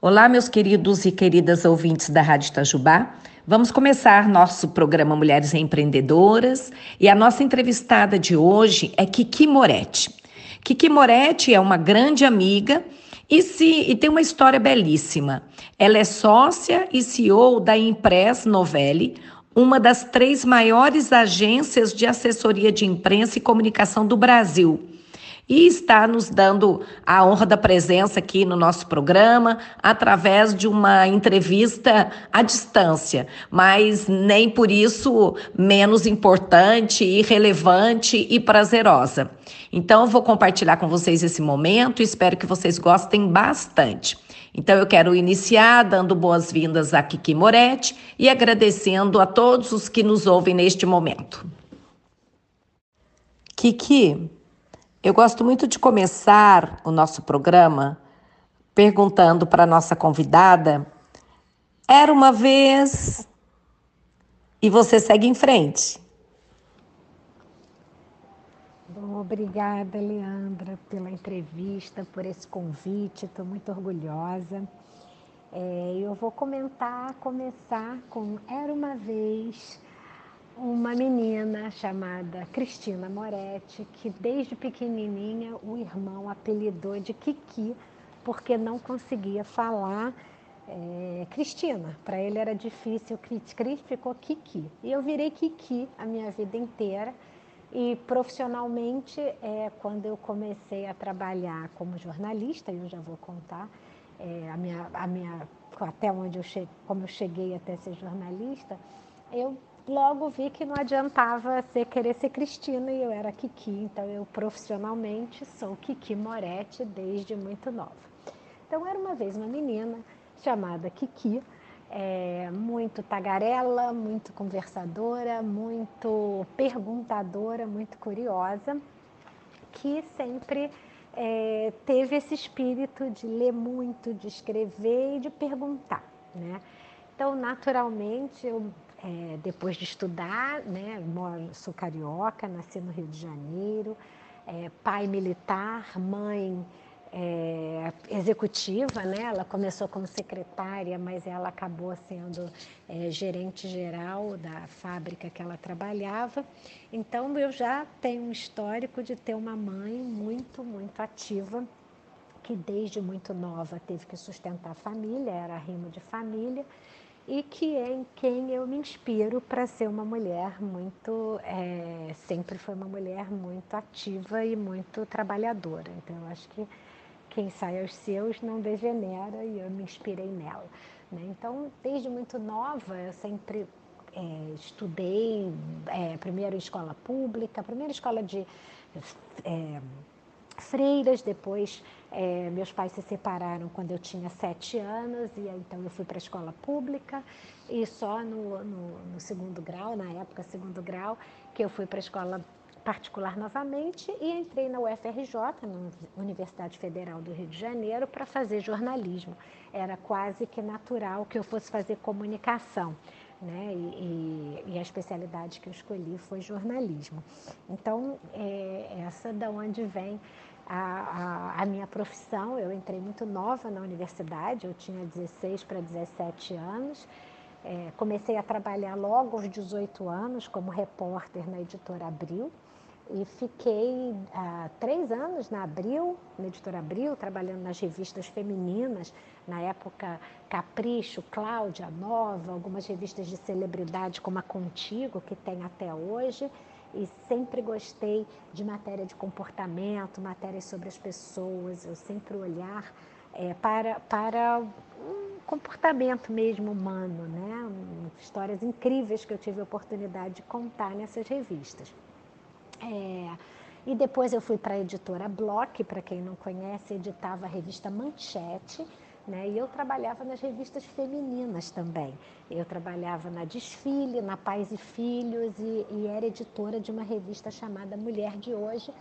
Olá, meus queridos e queridas ouvintes da Rádio Itajubá. Vamos começar nosso programa Mulheres Empreendedoras e a nossa entrevistada de hoje é Kiki Moretti. Kiki Moretti é uma grande amiga e, se, e tem uma história belíssima. Ela é sócia e CEO da Impress Novelli, uma das três maiores agências de assessoria de imprensa e comunicação do Brasil e está nos dando a honra da presença aqui no nosso programa através de uma entrevista à distância, mas nem por isso menos importante, irrelevante e prazerosa. Então, vou compartilhar com vocês esse momento e espero que vocês gostem bastante. Então, eu quero iniciar dando boas-vindas a Kiki Moretti e agradecendo a todos os que nos ouvem neste momento. Kiki, eu gosto muito de começar o nosso programa perguntando para nossa convidada: era uma vez e você segue em frente. Obrigada, Leandra, pela entrevista, por esse convite. Estou muito orgulhosa. É, eu vou comentar, começar com Era uma vez uma menina chamada Cristina Moretti, que desde pequenininha o irmão apelidou de Kiki, porque não conseguia falar é, Cristina. Para ele era difícil, Cris ficou Kiki. E eu virei Kiki a minha vida inteira. E profissionalmente, é, quando eu comecei a trabalhar como jornalista, eu já vou contar é, a minha, a minha, até onde eu cheguei, como eu cheguei até ser jornalista, eu logo vi que não adiantava ser, querer ser Cristina e eu era Kiki, então eu profissionalmente sou Kiki Moretti desde muito nova. Então era uma vez uma menina chamada Kiki, é, muito tagarela, muito conversadora, muito perguntadora, muito curiosa, que sempre é, teve esse espírito de ler muito, de escrever e de perguntar, né? Então, naturalmente, eu é, depois de estudar, né, moro, sou carioca, nasci no Rio de Janeiro, é, pai militar, mãe é, executiva, né? Ela começou como secretária, mas ela acabou sendo é, gerente geral da fábrica que ela trabalhava. Então eu já tenho um histórico de ter uma mãe muito, muito ativa, que desde muito nova teve que sustentar a família, era rimo de família e que é em quem eu me inspiro para ser uma mulher muito, é, sempre foi uma mulher muito ativa e muito trabalhadora. Então, eu acho que quem sai aos seus não degenera e eu me inspirei nela. Né? Então, desde muito nova, eu sempre é, estudei, é, primeiro em escola pública, primeira escola de é, freiras, depois é, meus pais se separaram quando eu tinha sete anos e então eu fui para a escola pública e só no, no, no, segundo grau, na época segundo grau, que eu fui para a escola particular novamente e entrei na UFRJ, na Universidade Federal do Rio de Janeiro, para fazer jornalismo. Era quase que natural que eu fosse fazer comunicação. Né? E, e, e, a especialidade que eu escolhi foi jornalismo. Então, é essa da onde vem a, a, minha profissão. Eu entrei muito nova na universidade, eu tinha 16 para 17 anos. É, comecei a trabalhar logo aos 18 anos como repórter na editora Abril e fiquei há três anos na Abril, na editora Abril, trabalhando nas revistas femininas, na época Capricho, Cláudia, Nova, algumas revistas de celebridade como a Contigo, que tem até hoje e sempre gostei de matéria de comportamento, matérias sobre as pessoas, eu sempre olhar é, para, para um comportamento mesmo humano, né? histórias incríveis que eu tive a oportunidade de contar nessas revistas. É, e depois eu fui para a editora Block, para quem não conhece, editava a revista Manchete, né? E eu trabalhava nas revistas femininas também. Eu trabalhava na Desfile, na Pais e Filhos e, e era editora de uma revista chamada Mulher de Hoje,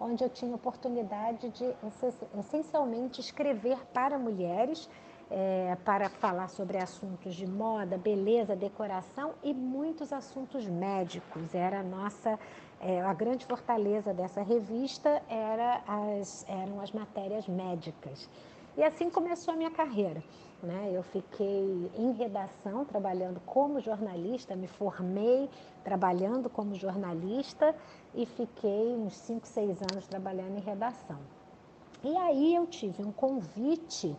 onde eu tinha oportunidade de essencialmente escrever para mulheres, é, para falar sobre assuntos de moda, beleza, decoração e muitos assuntos médicos. Era a nossa, é, a grande fortaleza dessa revista era as, eram as matérias médicas. E assim começou a minha carreira. Né? Eu fiquei em redação, trabalhando como jornalista, me formei trabalhando como jornalista e fiquei uns 5, 6 anos trabalhando em redação. E aí eu tive um convite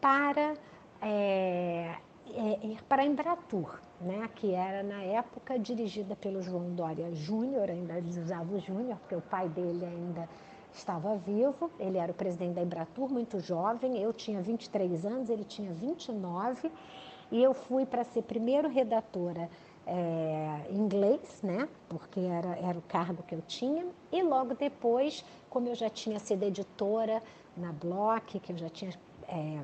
para é, é, ir para a Embratur, né? que era na época dirigida pelo João Dória Júnior, ainda eles usavam o Júnior, porque o pai dele ainda estava vivo, ele era o presidente da Embratur, muito jovem, eu tinha 23 anos, ele tinha 29, e eu fui para ser primeiro redatora é, em inglês, né, porque era, era o cargo que eu tinha, e logo depois, como eu já tinha sido editora na Block, que eu já tinha é,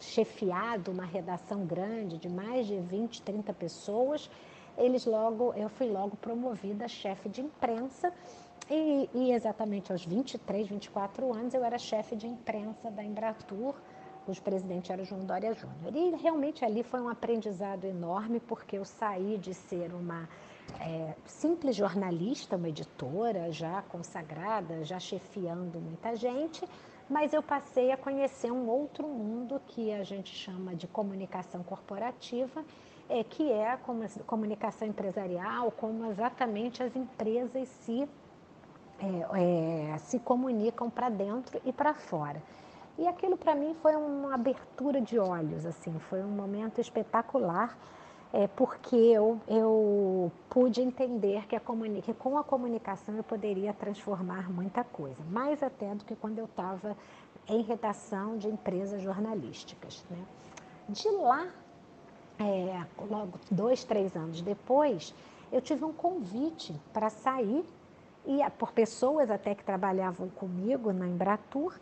chefiado uma redação grande de mais de 20, 30 pessoas, eles logo, eu fui logo promovida chefe de imprensa e, e, exatamente aos 23, 24 anos, eu era chefe de imprensa da Embratur, cujo presidente era João Dória Júnior. E realmente ali foi um aprendizado enorme, porque eu saí de ser uma é, simples jornalista, uma editora já consagrada, já chefiando muita gente, mas eu passei a conhecer um outro mundo que a gente chama de comunicação corporativa, é, que é a comunicação empresarial, como exatamente as empresas se é, é, se comunicam para dentro e para fora. E aquilo para mim foi uma abertura de olhos, assim, foi um momento espetacular, é, porque eu, eu pude entender que, a que com a comunicação eu poderia transformar muita coisa, mais até do que quando eu estava em redação de empresas jornalísticas. Né? De lá, é, logo dois, três anos depois, eu tive um convite para sair e por pessoas até que trabalhavam comigo na Embratur,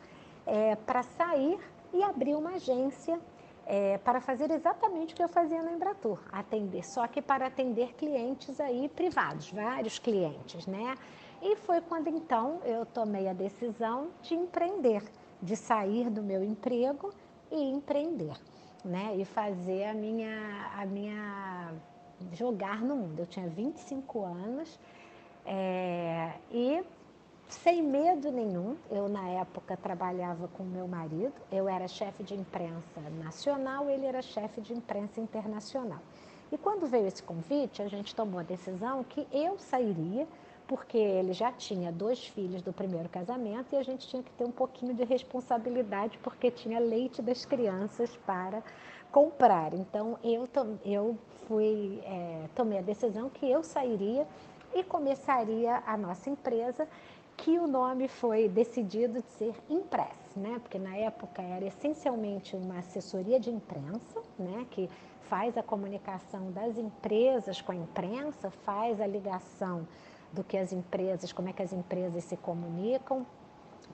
é, para sair e abrir uma agência é, para fazer exatamente o que eu fazia na Embratur, atender, só que para atender clientes aí privados, vários clientes, né? E foi quando então eu tomei a decisão de empreender, de sair do meu emprego e empreender, né? E fazer a minha, a minha jogar no mundo. Eu tinha 25 anos, é, e sem medo nenhum, eu na época trabalhava com meu marido, eu era chefe de imprensa nacional, ele era chefe de imprensa internacional. E quando veio esse convite, a gente tomou a decisão que eu sairia, porque ele já tinha dois filhos do primeiro casamento e a gente tinha que ter um pouquinho de responsabilidade, porque tinha leite das crianças para comprar. Então eu, eu fui, é, tomei a decisão que eu sairia e começaria a nossa empresa, que o nome foi decidido de ser Impress, né? Porque na época era essencialmente uma assessoria de imprensa, né? Que faz a comunicação das empresas com a imprensa, faz a ligação do que as empresas, como é que as empresas se comunicam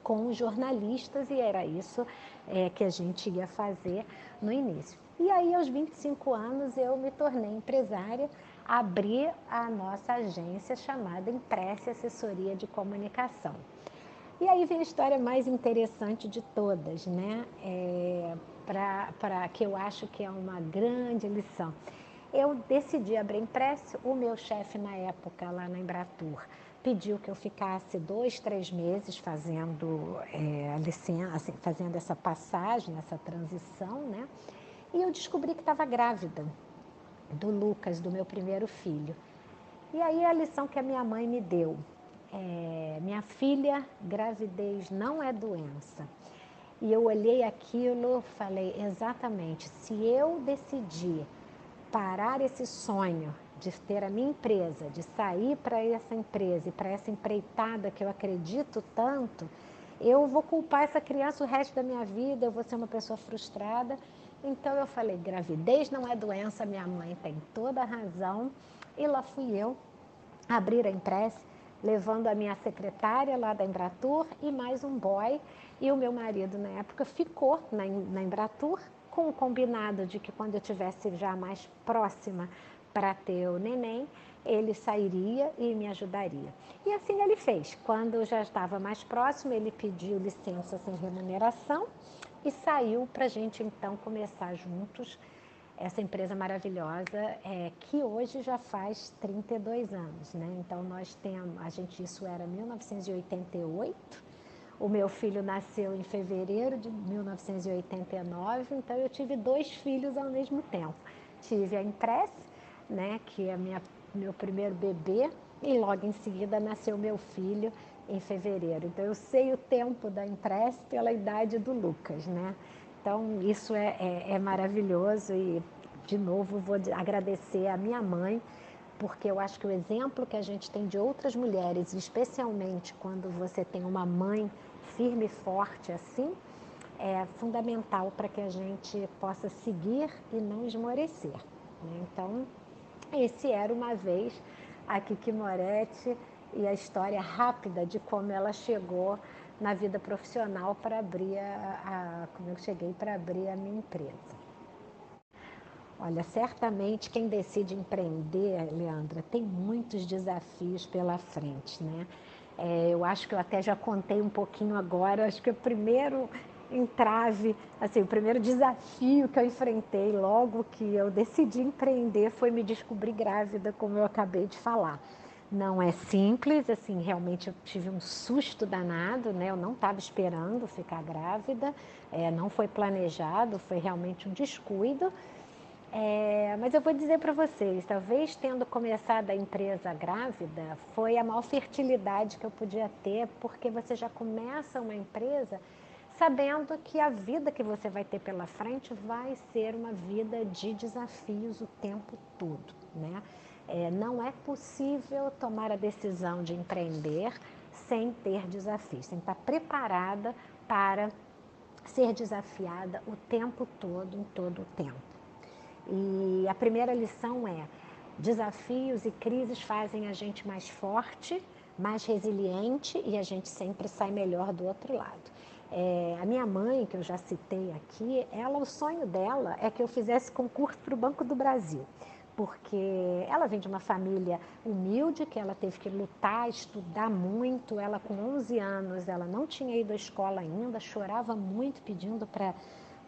com os jornalistas e era isso é, que a gente ia fazer no início. E aí, aos 25 anos, eu me tornei empresária abrir a nossa agência chamada Impresse Assessoria de Comunicação. E aí vem a história mais interessante de todas, né? É, para que eu acho que é uma grande lição. Eu decidi abrir Impresse, o meu chefe na época lá na Embratur pediu que eu ficasse dois, três meses fazendo é, licença, assim, fazendo essa passagem, essa transição, né? E eu descobri que estava grávida do Lucas, do meu primeiro filho. E aí a lição que a minha mãe me deu, é, minha filha, gravidez não é doença. E eu olhei aquilo, falei exatamente, se eu decidir parar esse sonho de ter a minha empresa, de sair para essa empresa e para essa empreitada que eu acredito tanto, eu vou culpar essa criança o resto da minha vida, eu vou ser uma pessoa frustrada então eu falei, gravidez não é doença, minha mãe tem toda a razão. E lá fui eu abrir a Impress, levando a minha secretária lá da Embratur e mais um boy. E o meu marido na época ficou na, na Embratur com o combinado de que quando eu tivesse já mais próxima para ter o neném, ele sairia e me ajudaria. E assim ele fez. Quando já estava mais próximo, ele pediu licença sem remuneração e saiu para a gente então começar juntos essa empresa maravilhosa é, que hoje já faz 32 anos, né? Então nós temos, a gente isso era 1988, O meu filho nasceu em fevereiro de 1989, então eu tive dois filhos ao mesmo tempo. Tive a Impress, né, que é minha, meu primeiro bebê, e logo em seguida nasceu meu filho em fevereiro. Então eu sei o tempo da Impress pela idade do Lucas, né? Então isso é, é, é maravilhoso e de novo vou agradecer a minha mãe porque eu acho que o exemplo que a gente tem de outras mulheres, especialmente quando você tem uma mãe firme e forte assim, é fundamental para que a gente possa seguir e não esmorecer. Né? Então, esse era uma vez a Kiki Moretti e a história rápida de como ela chegou na vida profissional para abrir a, a, como eu cheguei para abrir a minha empresa. Olha, certamente quem decide empreender, Leandra, tem muitos desafios pela frente, né? É, eu acho que eu até já contei um pouquinho agora, acho que o primeiro entrave, assim, o primeiro desafio que eu enfrentei logo que eu decidi empreender foi me descobrir grávida, como eu acabei de falar. Não é simples, assim, realmente eu tive um susto danado, né? Eu não estava esperando ficar grávida, é, não foi planejado, foi realmente um descuido. É, mas eu vou dizer para vocês, talvez tendo começado a empresa grávida, foi a maior fertilidade que eu podia ter, porque você já começa uma empresa sabendo que a vida que você vai ter pela frente vai ser uma vida de desafios o tempo todo, né? É, não é possível tomar a decisão de empreender sem ter desafios, sem estar preparada para ser desafiada o tempo todo, em todo o tempo. E a primeira lição é: desafios e crises fazem a gente mais forte, mais resiliente e a gente sempre sai melhor do outro lado. É, a minha mãe, que eu já citei aqui, ela, o sonho dela é que eu fizesse concurso para o Banco do Brasil, porque ela vem de uma família humilde, que ela teve que lutar, estudar muito. Ela, com 11 anos, ela não tinha ido à escola ainda, chorava muito pedindo para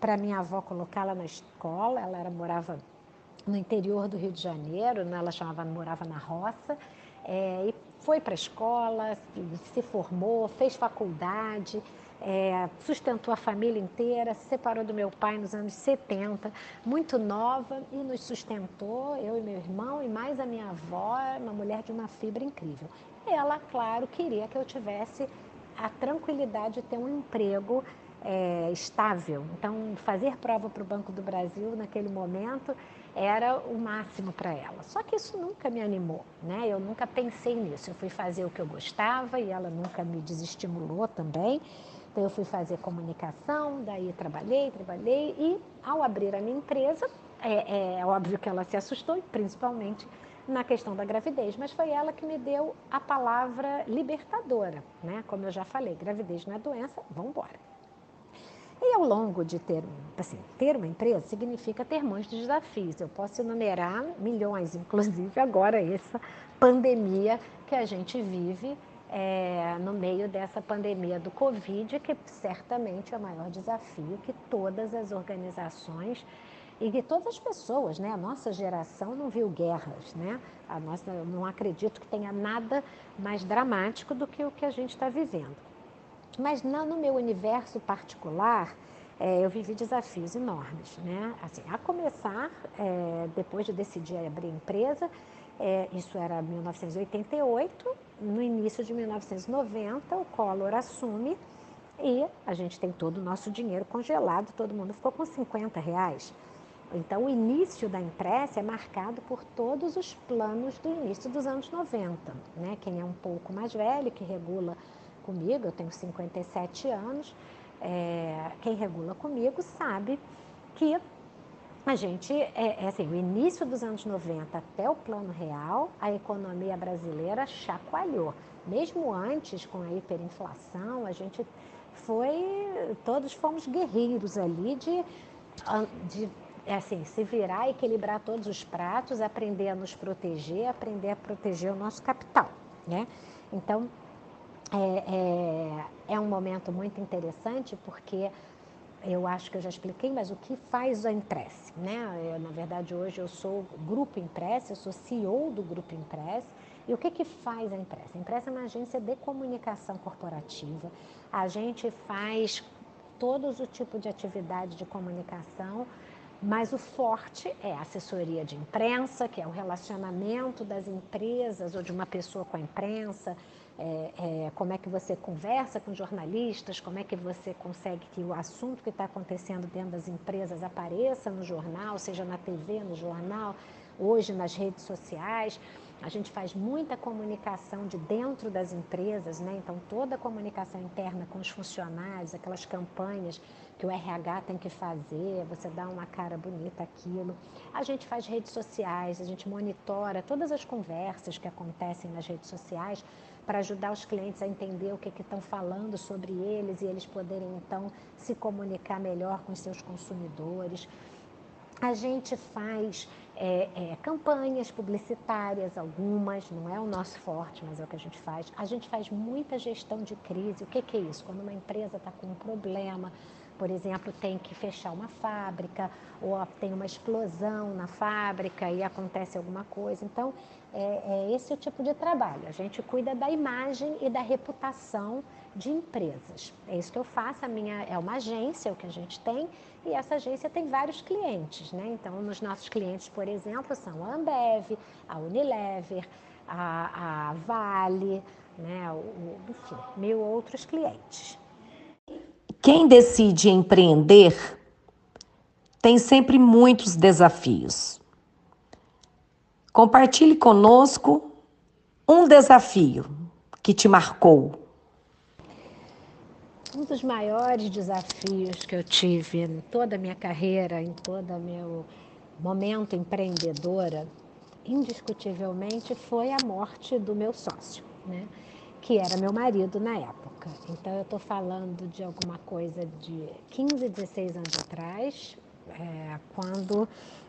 para minha avó colocá-la na escola. Ela era, morava no interior do Rio de Janeiro, né? ela chamava, morava na roça. É, e foi para a escola, se formou, fez faculdade, é, sustentou a família inteira, se separou do meu pai nos anos 70, muito nova, e nos sustentou, eu e meu irmão, e mais a minha avó, uma mulher de uma fibra incrível. Ela, claro, queria que eu tivesse a tranquilidade de ter um emprego é, estável. Então, fazer prova para o Banco do Brasil naquele momento era o máximo para ela. Só que isso nunca me animou, né? Eu nunca pensei nisso. Eu fui fazer o que eu gostava e ela nunca me desestimulou também. Então, eu fui fazer comunicação, daí trabalhei, trabalhei e ao abrir a minha empresa, é, é óbvio que ela se assustou, principalmente na questão da gravidez, mas foi ela que me deu a palavra libertadora, né? Como eu já falei, gravidez não é doença, vamos embora. E ao longo de ter, assim, ter uma empresa significa ter muitos desafios. Eu posso enumerar milhões, inclusive agora essa pandemia que a gente vive é, no meio dessa pandemia do Covid, que certamente é o maior desafio que todas as organizações e que todas as pessoas, né? A nossa geração não viu guerras, né? A nossa, não acredito que tenha nada mais dramático do que o que a gente está vivendo. Mas no meu universo particular, é, eu vivi desafios enormes, né? Assim, a começar, é, depois de decidir abrir empresa, é, isso era 1988, no início de 1990, o Collor assume e a gente tem todo o nosso dinheiro congelado, todo mundo ficou com 50 reais. Então, o início da Impressa é marcado por todos os planos do início dos anos 90. Né? Quem é um pouco mais velho, que regula comigo, eu tenho 57 anos, é, quem regula comigo sabe que a gente, é, é, assim, o início dos anos 90 até o plano real, a economia brasileira chacoalhou. Mesmo antes, com a hiperinflação, a gente foi, todos fomos guerreiros ali de, de é assim, se virar, equilibrar todos os pratos, aprender a nos proteger, aprender a proteger o nosso capital, né? Então, é, é, é um momento muito interessante porque eu acho que eu já expliquei, mas o que faz a Impress, né? Eu, na verdade, hoje eu sou Grupo Impress, eu sou CEO do Grupo Impress, E o que, que faz a empresa? A empresa é uma agência de comunicação corporativa. A gente faz todos o tipo de atividade de comunicação, mas o forte é a assessoria de imprensa, que é o relacionamento das empresas ou de uma pessoa com a imprensa, é, é, como é que você conversa com jornalistas, como é que você consegue que o assunto que está acontecendo dentro das empresas apareça no jornal, seja na TV, no jornal, hoje nas redes sociais. A gente faz muita comunicação de dentro das empresas, né? Então toda a comunicação interna com os funcionários, aquelas campanhas que o RH tem que fazer, você dá uma cara bonita aquilo. A gente faz redes sociais, a gente monitora todas as conversas que acontecem nas redes sociais para ajudar os clientes a entender o que, que estão falando sobre eles e eles poderem então se comunicar melhor com os seus consumidores. A gente faz é, é, campanhas publicitárias, algumas, não é o nosso forte, mas é o que a gente faz. A gente faz muita gestão de crise. O que, que é isso? Quando uma empresa está com um problema, por exemplo, tem que fechar uma fábrica ou tem uma explosão na fábrica e acontece alguma coisa. Então, é, é esse o tipo de trabalho. A gente cuida da imagem e da reputação de empresas. É isso que eu faço. A minha é uma agência, é o que a gente tem, e essa agência tem vários clientes, né? Então, nos nossos clientes, por exemplo, são a Ambev, a Unilever, a, a Vale, né? O, enfim, mil outros clientes. Quem decide empreender tem sempre muitos desafios. Compartilhe conosco um desafio que te marcou. Um dos maiores desafios que eu tive em toda a minha carreira, em todo o meu momento empreendedora, indiscutivelmente foi a morte do meu sócio, né? Que era meu marido na época. Então eu estou falando de alguma coisa de 15, 16 anos atrás, é, quando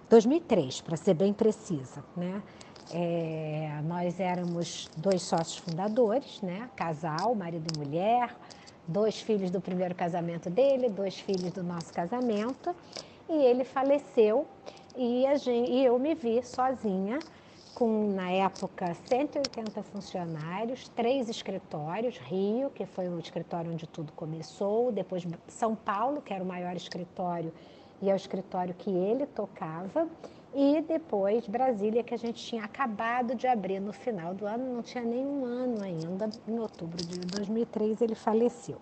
2003, para ser bem precisa, né? É, nós éramos dois sócios fundadores, né? Casal, marido e mulher, dois filhos do primeiro casamento dele, dois filhos do nosso casamento, e ele faleceu e, gente, e eu me vi sozinha com, na época, 180 funcionários, três escritórios, Rio, que foi o escritório onde tudo começou, depois São Paulo, que era o maior escritório e é o escritório que ele tocava, e depois Brasília, que a gente tinha acabado de abrir no final do ano, não tinha nem um ano ainda, em outubro de 2003 ele faleceu.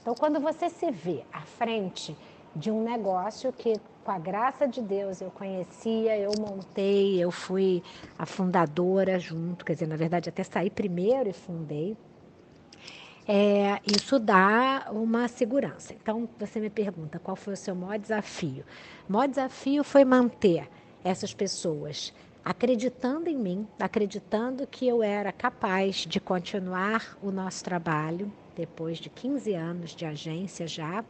Então, quando você se vê à frente de um negócio que, com a graça de Deus, eu conhecia, eu montei, eu fui a fundadora junto, quer dizer, na verdade, até saí primeiro e fundei. É, isso dá uma segurança. Então, você me pergunta qual foi o seu maior desafio? O maior desafio foi manter essas pessoas acreditando em mim, acreditando que eu era capaz de continuar o nosso trabalho depois de 15 anos de agência já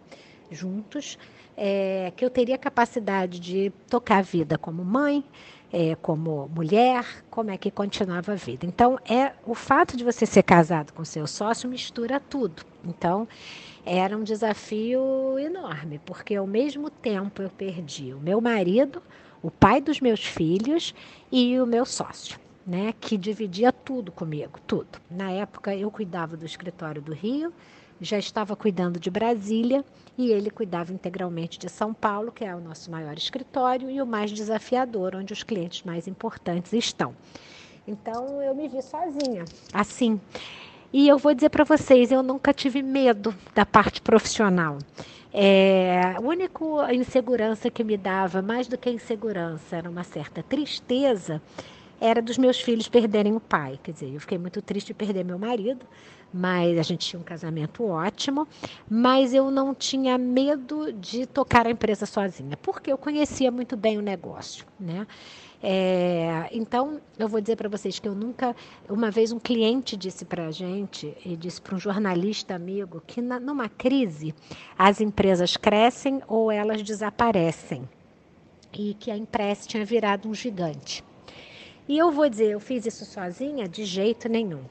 juntos, é, que eu teria capacidade de tocar a vida como mãe, é, como mulher, como é que continuava a vida. Então, é o fato de você ser casado com seu sócio mistura tudo. Então, era um desafio enorme, porque ao mesmo tempo eu perdi o meu marido, o pai dos meus filhos e o meu sócio. Né, que dividia tudo comigo, tudo. Na época eu cuidava do escritório do Rio, já estava cuidando de Brasília e ele cuidava integralmente de São Paulo, que é o nosso maior escritório e o mais desafiador, onde os clientes mais importantes estão. Então eu me vi sozinha, assim. E eu vou dizer para vocês, eu nunca tive medo da parte profissional. É, a única insegurança que me dava, mais do que insegurança, era uma certa tristeza, era dos meus filhos perderem o pai. Quer dizer, eu fiquei muito triste de perder meu marido, mas a gente tinha um casamento ótimo, mas eu não tinha medo de tocar a empresa sozinha, porque eu conhecia muito bem o negócio, né? É, então, eu vou dizer para vocês que eu nunca. Uma vez um cliente disse para a gente, e disse para um jornalista amigo, que na, numa crise as empresas crescem ou elas desaparecem. E que a Impress tinha virado um gigante. E eu vou dizer, eu fiz isso sozinha? De jeito nenhum.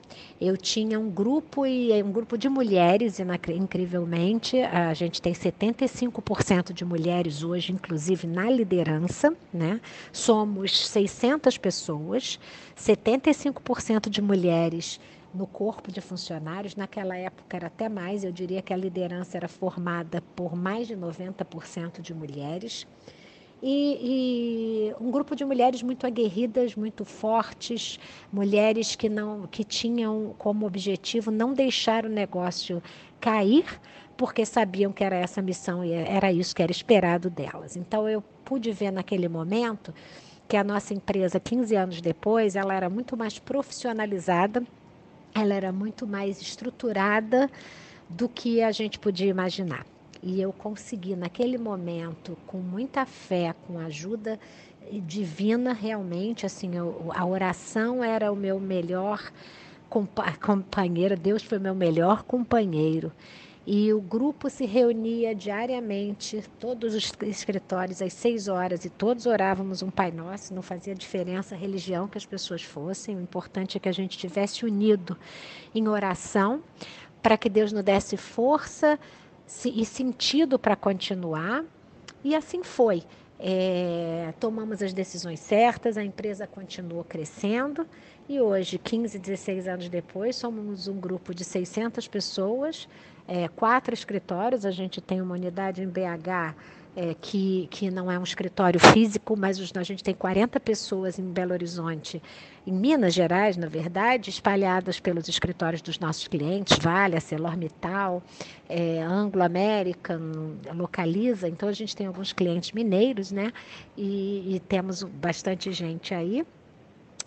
Eu tinha um grupo e um grupo de mulheres, incrivelmente, a gente tem 75% de mulheres hoje, inclusive na liderança, né? Somos 600 pessoas, 75% de mulheres no corpo de funcionários. Naquela época era até mais, eu diria que a liderança era formada por mais de 90% de mulheres. E, e, um grupo de mulheres muito aguerridas, muito fortes, mulheres que não que tinham como objetivo não deixar o negócio cair, porque sabiam que era essa missão e era isso que era esperado delas. Então eu pude ver naquele momento que a nossa empresa, 15 anos depois, ela era muito mais profissionalizada, ela era muito mais estruturada do que a gente podia imaginar. E eu consegui, naquele momento, com muita fé, com ajuda divina, realmente, assim, eu, a oração era o meu melhor companheiro, Deus foi meu melhor companheiro. E o grupo se reunia diariamente, todos os escritórios, às seis horas, e todos orávamos um Pai Nosso, não fazia diferença a religião que as pessoas fossem, o importante é que a gente estivesse unido em oração, para que Deus nos desse força e sentido para continuar. E assim foi. É, tomamos as decisões certas, a empresa continuou crescendo e hoje, 15, 16 anos depois, somos um grupo de 600 pessoas, é, quatro escritórios. A gente tem uma unidade em BH é, que, que não é um escritório físico, mas a gente tem 40 pessoas em Belo Horizonte, em Minas Gerais, na verdade, espalhadas pelos escritórios dos nossos clientes, Vale, ArcelorMittal, é, Anglo American, Localiza. Então, a gente tem alguns clientes mineiros, né? E, e temos bastante gente aí.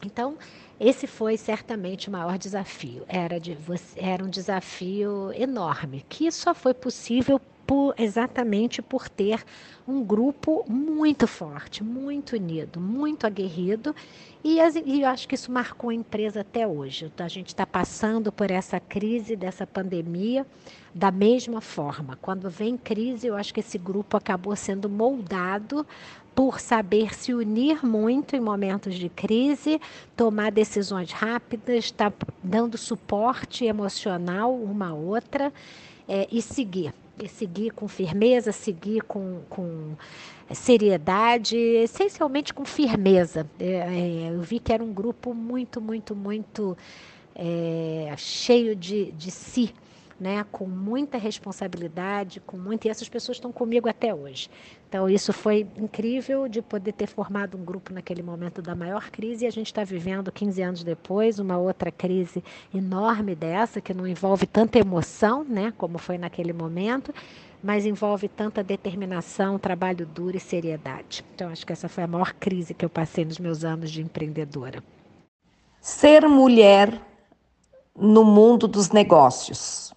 Então, esse foi certamente o maior desafio. Era, de, era um desafio enorme, que só foi possível por, exatamente por ter um grupo muito forte, muito unido, muito aguerrido. E, as, e eu acho que isso marcou a empresa até hoje. A gente está passando por essa crise, dessa pandemia, da mesma forma. Quando vem crise, eu acho que esse grupo acabou sendo moldado por saber se unir muito em momentos de crise, tomar decisões rápidas, estar tá dando suporte emocional uma à outra é, e seguir e seguir com firmeza, seguir com, com seriedade, essencialmente com firmeza. É, é, eu vi que era um grupo muito, muito, muito é, cheio de, de si né, com muita responsabilidade, com muita, e essas pessoas estão comigo até hoje. Então, isso foi incrível de poder ter formado um grupo naquele momento da maior crise e a gente está vivendo 15 anos depois uma outra crise enorme dessa, que não envolve tanta emoção, né, como foi naquele momento, mas envolve tanta determinação, trabalho duro e seriedade. Então, acho que essa foi a maior crise que eu passei nos meus anos de empreendedora. Ser mulher no mundo dos negócios.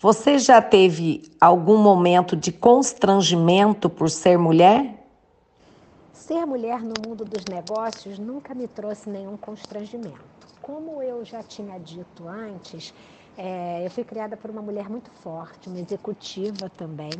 Você já teve algum momento de constrangimento por ser mulher? Ser mulher no mundo dos negócios nunca me trouxe nenhum constrangimento. Como eu já tinha dito antes, é, eu fui criada por uma mulher muito forte, uma executiva também,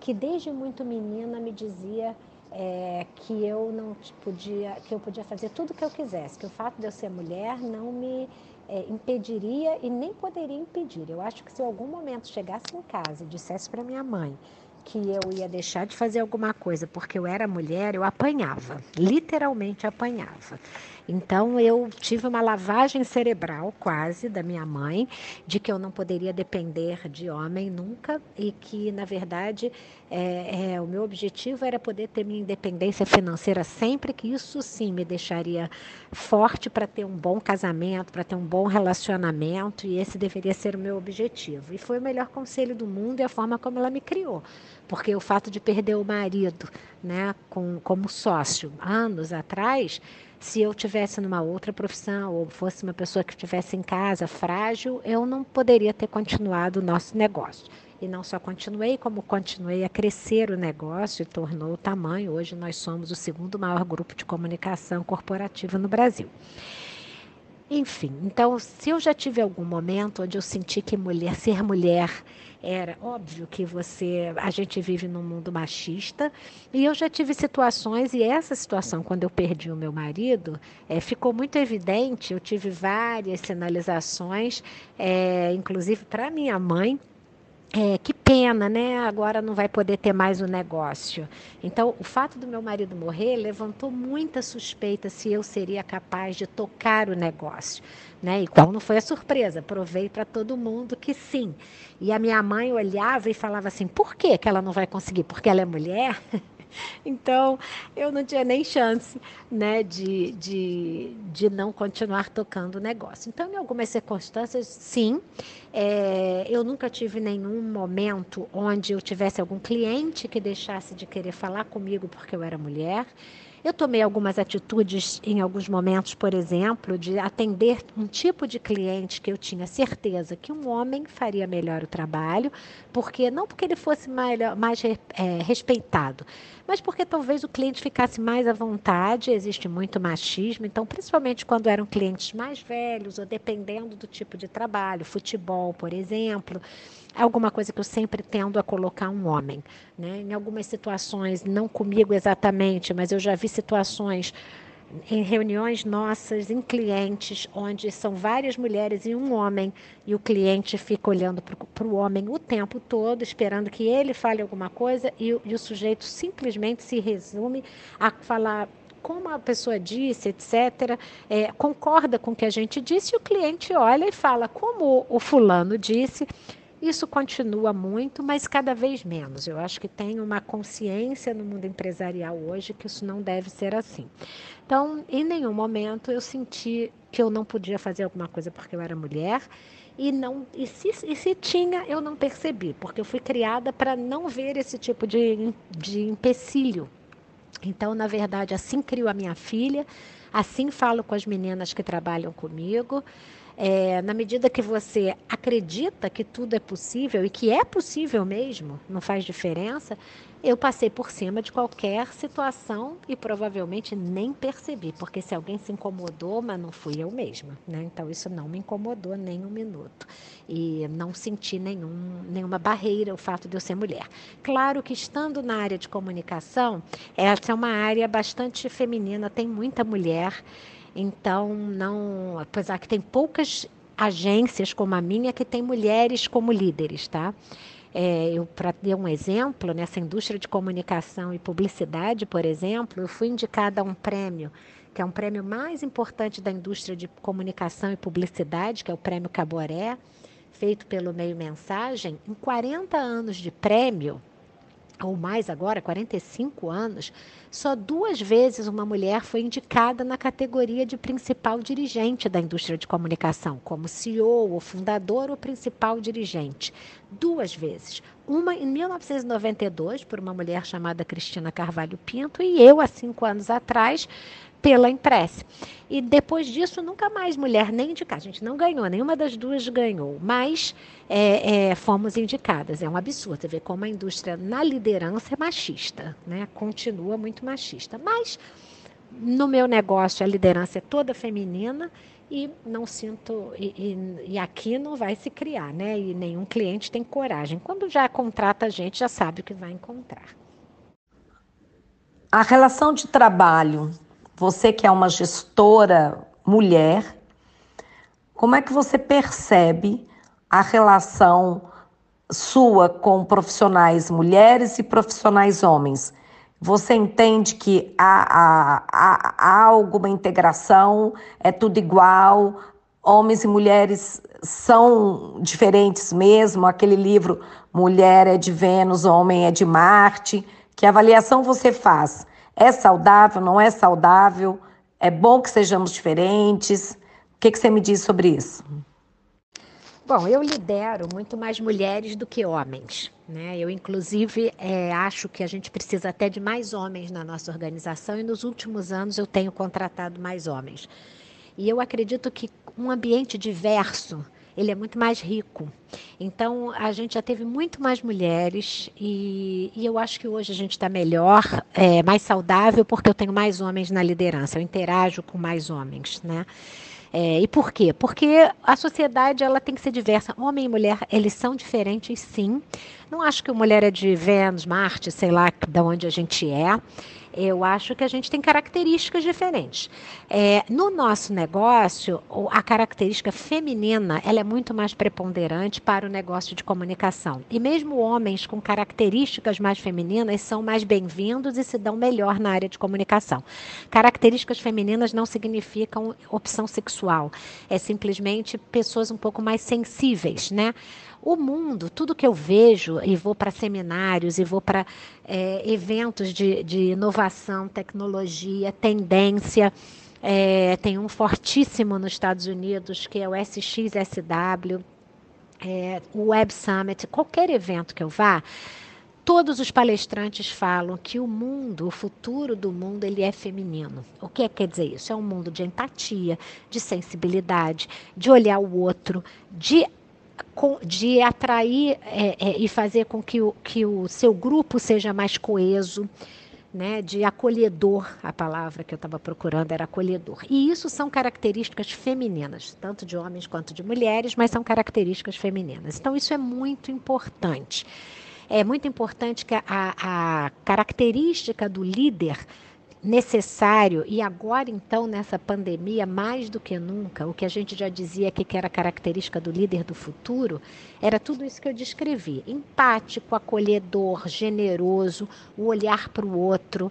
que desde muito menina me dizia é, que eu não podia, que eu podia fazer tudo o que eu quisesse, que o fato de eu ser mulher não me é, impediria e nem poderia impedir. Eu acho que se algum momento chegasse em casa e dissesse para minha mãe que eu ia deixar de fazer alguma coisa porque eu era mulher, eu apanhava, literalmente apanhava. Então eu tive uma lavagem cerebral quase da minha mãe de que eu não poderia depender de homem nunca e que na verdade é, é, o meu objetivo era poder ter minha independência financeira sempre que isso sim me deixaria forte para ter um bom casamento, para ter um bom relacionamento e esse deveria ser o meu objetivo. E foi o melhor conselho do mundo e a forma como ela me criou porque o fato de perder o marido, né, com, como sócio, anos atrás, se eu tivesse numa outra profissão ou fosse uma pessoa que estivesse em casa frágil, eu não poderia ter continuado o nosso negócio. E não só continuei, como continuei a crescer o negócio e tornou o tamanho. Hoje nós somos o segundo maior grupo de comunicação corporativa no Brasil. Enfim, então, se eu já tive algum momento onde eu senti que mulher, ser mulher era óbvio que você, a gente vive num mundo machista e eu já tive situações e essa situação quando eu perdi o meu marido é, ficou muito evidente. Eu tive várias sinalizações, é, inclusive para minha mãe, é, que pena, né? Agora não vai poder ter mais o negócio. Então, o fato do meu marido morrer levantou muita suspeita se eu seria capaz de tocar o negócio. Né? E qual não foi a surpresa? Provei para todo mundo que sim. E a minha mãe olhava e falava assim: por que, que ela não vai conseguir? Porque ela é mulher? Então, eu não tinha nem chance né, de, de, de não continuar tocando o negócio. Então, em algumas circunstâncias, sim, é, eu nunca tive nenhum momento onde eu tivesse algum cliente que deixasse de querer falar comigo porque eu era mulher. Eu tomei algumas atitudes em alguns momentos, por exemplo, de atender um tipo de cliente que eu tinha certeza que um homem faria melhor o trabalho, porque não porque ele fosse mais, mais é, respeitado, mas porque talvez o cliente ficasse mais à vontade. Existe muito machismo, então, principalmente quando eram clientes mais velhos ou dependendo do tipo de trabalho, futebol, por exemplo é alguma coisa que eu sempre tendo a colocar um homem. Né? Em algumas situações, não comigo exatamente, mas eu já vi situações em reuniões nossas, em clientes, onde são várias mulheres e um homem, e o cliente fica olhando para o homem o tempo todo, esperando que ele fale alguma coisa, e, e o sujeito simplesmente se resume a falar como a pessoa disse, etc., é, concorda com o que a gente disse, e o cliente olha e fala, como o fulano disse, isso continua muito, mas cada vez menos. Eu acho que tem uma consciência no mundo empresarial hoje que isso não deve ser assim. Então, em nenhum momento eu senti que eu não podia fazer alguma coisa porque eu era mulher. E, não, e, se, e se tinha, eu não percebi, porque eu fui criada para não ver esse tipo de, de empecilho. Então, na verdade, assim crio a minha filha, assim falo com as meninas que trabalham comigo. É, na medida que você acredita que tudo é possível e que é possível mesmo, não faz diferença, eu passei por cima de qualquer situação e provavelmente nem percebi, porque se alguém se incomodou, mas não fui eu mesma, né? Então isso não me incomodou nem um minuto e não senti nenhum, nenhuma barreira o fato de eu ser mulher. Claro que estando na área de comunicação, essa é uma área bastante feminina, tem muita mulher então, não, apesar que tem poucas agências como a minha que tem mulheres como líderes, tá? É, eu, para ter um exemplo, nessa indústria de comunicação e publicidade, por exemplo, eu fui indicada a um prêmio, que é um prêmio mais importante da indústria de comunicação e publicidade, que é o Prêmio Caboré, feito pelo Meio Mensagem. Em 40 anos de prêmio, ou mais agora, 45 anos, só duas vezes uma mulher foi indicada na categoria de principal dirigente da indústria de comunicação, como CEO, ou fundador ou principal dirigente. Duas vezes. Uma em 1992, por uma mulher chamada Cristina Carvalho Pinto, e eu, há cinco anos atrás, pela Impress. E depois disso, nunca mais mulher nem indicada. A gente não ganhou, nenhuma das duas ganhou, mas é, é, fomos indicadas. É um absurdo. Vê como a indústria na liderança é machista, né? continua muito machista. Mas no meu negócio a liderança é toda feminina e não sinto e, e, e, aqui não vai se criar, né? E nenhum cliente tem coragem. Quando já contrata a gente, já sabe o que vai encontrar. A relação de trabalho você que é uma gestora mulher, como é que você percebe a relação sua com profissionais mulheres e profissionais homens? Você entende que há, há, há, alguma integração, é tudo igual, homens e mulheres são diferentes mesmo? Aquele livro Mulher é de Vênus, Homem é de Marte. Que avaliação você faz? É saudável? Não é saudável? É bom que sejamos diferentes? O que, que você me diz sobre isso? Bom, eu lidero muito mais mulheres do que homens. Né? Eu, inclusive, é, acho que a gente precisa até de mais homens na nossa organização e nos últimos anos eu tenho contratado mais homens. E eu acredito que um ambiente diverso ele é muito mais rico. Então, a gente já teve muito mais mulheres e, e eu acho que hoje a gente está melhor, é, mais saudável, porque eu tenho mais homens na liderança, eu interajo com mais homens, né? É, e por quê? Porque a sociedade ela tem que ser diversa. Homem e mulher, eles são diferentes, sim. Não acho que a mulher é de Vênus, Marte, sei lá, de onde a gente é eu acho que a gente tem características diferentes. É, no nosso negócio, a característica feminina ela é muito mais preponderante para o negócio de comunicação. E mesmo homens com características mais femininas são mais bem-vindos e se dão melhor na área de comunicação. Características femininas não significam opção sexual, é simplesmente pessoas um pouco mais sensíveis, né? O mundo, tudo que eu vejo, e vou para seminários, e vou para é, eventos de, de inovação, tecnologia, tendência. É, tem um fortíssimo nos Estados Unidos, que é o SXSW, é, o Web Summit, qualquer evento que eu vá, todos os palestrantes falam que o mundo, o futuro do mundo, ele é feminino. O que é, quer dizer isso? É um mundo de empatia, de sensibilidade, de olhar o outro, de de atrair é, é, e fazer com que o, que o seu grupo seja mais coeso, né, de acolhedor, a palavra que eu estava procurando era acolhedor. E isso são características femininas, tanto de homens quanto de mulheres, mas são características femininas. Então, isso é muito importante. É muito importante que a, a característica do líder necessário e agora então nessa pandemia mais do que nunca o que a gente já dizia que era característica do líder do futuro era tudo isso que eu descrevi. Empático acolhedor generoso o olhar para o outro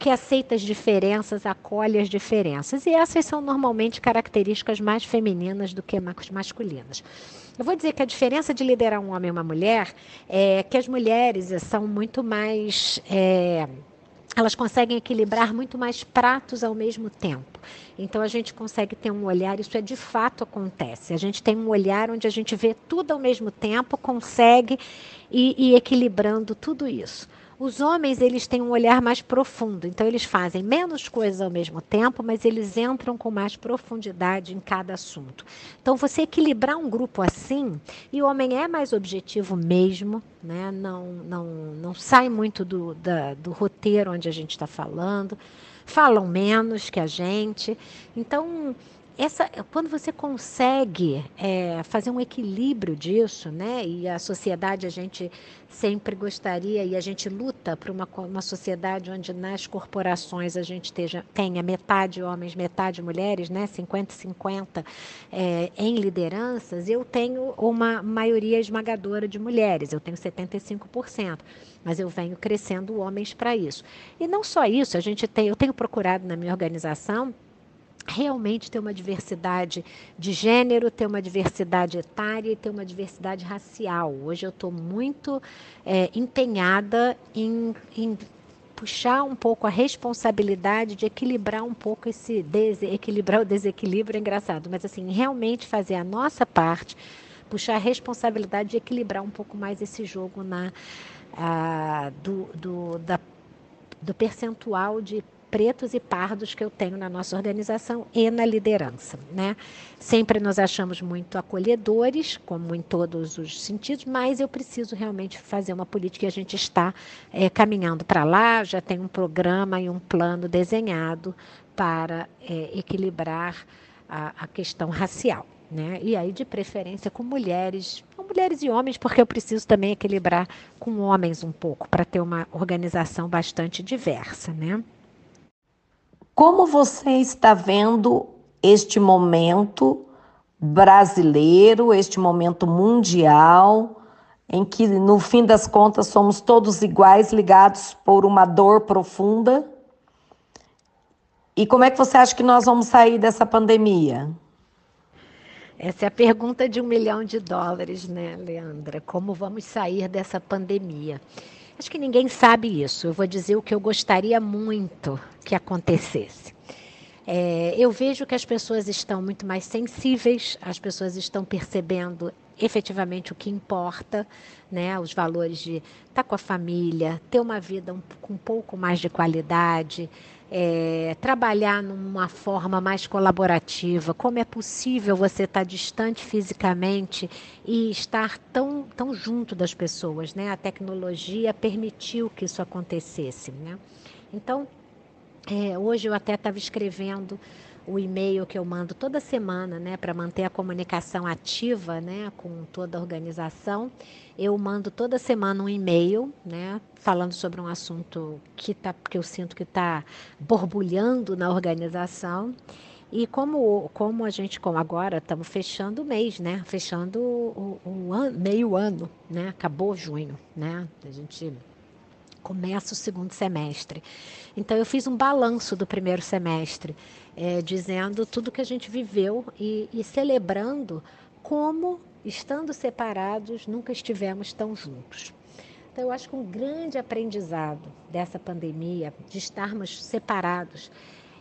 que aceita as diferenças acolhe as diferenças. E essas são normalmente características mais femininas do que masculinas. Eu vou dizer que a diferença de liderar um homem e uma mulher é que as mulheres são muito mais é, elas conseguem equilibrar muito mais pratos ao mesmo tempo. Então a gente consegue ter um olhar, isso é de fato acontece. A gente tem um olhar onde a gente vê tudo ao mesmo tempo, consegue ir, ir equilibrando tudo isso. Os homens, eles têm um olhar mais profundo, então eles fazem menos coisas ao mesmo tempo, mas eles entram com mais profundidade em cada assunto. Então, você equilibrar um grupo assim, e o homem é mais objetivo mesmo, né? não, não, não sai muito do, da, do roteiro onde a gente está falando, falam menos que a gente. Então, essa, quando você consegue é, fazer um equilíbrio disso, né? E a sociedade a gente sempre gostaria e a gente luta para uma, uma sociedade onde nas corporações a gente tenha metade homens, metade mulheres, né? 50 50 é, em lideranças. Eu tenho uma maioria esmagadora de mulheres, eu tenho 75% mas eu venho crescendo homens para isso. E não só isso, a gente tem, eu tenho procurado na minha organização realmente ter uma diversidade de gênero, ter uma diversidade etária e ter uma diversidade racial. Hoje eu estou muito é, empenhada em, em puxar um pouco a responsabilidade de equilibrar um pouco esse equilibrar o desequilíbrio é engraçado, mas assim realmente fazer a nossa parte, puxar a responsabilidade de equilibrar um pouco mais esse jogo na a, do, do, da, do percentual de pretos e pardos que eu tenho na nossa organização e na liderança. Né? Sempre nos achamos muito acolhedores, como em todos os sentidos, mas eu preciso realmente fazer uma política e a gente está é, caminhando para lá, já tem um programa e um plano desenhado para é, equilibrar a, a questão racial. Né? E aí, de preferência, com mulheres, mulheres e homens, porque eu preciso também equilibrar com homens um pouco, para ter uma organização bastante diversa. Né? Como você está vendo este momento brasileiro, este momento mundial, em que no fim das contas somos todos iguais, ligados por uma dor profunda? E como é que você acha que nós vamos sair dessa pandemia? Essa é a pergunta de um milhão de dólares, né, Leandra? Como vamos sair dessa pandemia? Acho que ninguém sabe isso. Eu vou dizer o que eu gostaria muito que acontecesse. É, eu vejo que as pessoas estão muito mais sensíveis, as pessoas estão percebendo efetivamente o que importa, né? Os valores de estar com a família, ter uma vida um, com um pouco mais de qualidade, é, trabalhar numa forma mais colaborativa, como é possível você estar distante fisicamente e estar tão, tão junto das pessoas, né? A tecnologia permitiu que isso acontecesse, né? Então, É, hoje eu até estava escrevendo o e-mail que eu mando toda semana, né, para manter a comunicação ativa, né, com toda a organização. Eu mando toda semana um e-mail, né, falando sobre um assunto que tá, que eu sinto que está borbulhando na organização. E como, como a gente, como agora estamos fechando o mês, né? Fechando o, o an, meio ano, né? Acabou junho, né? A gente começa o segundo semestre. Então eu fiz um balanço do primeiro semestre, é, dizendo tudo que a gente viveu e, e celebrando como, estando separados, nunca estivemos tão juntos. Então, eu acho que um grande aprendizado dessa pandemia, de estarmos separados,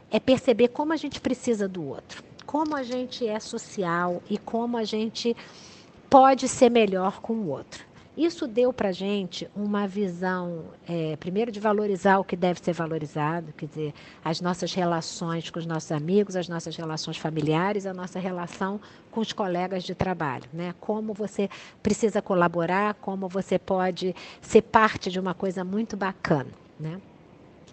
é perceber como a gente precisa do outro, como a gente é social e como a gente pode ser melhor com o outro. Isso deu para a gente uma visão, é, primeiro, de valorizar o que deve ser valorizado, quer dizer, as nossas relações com os nossos amigos, as nossas relações familiares, a nossa relação com os colegas de trabalho, né? Como você precisa colaborar, como você pode ser parte de uma coisa muito bacana, né?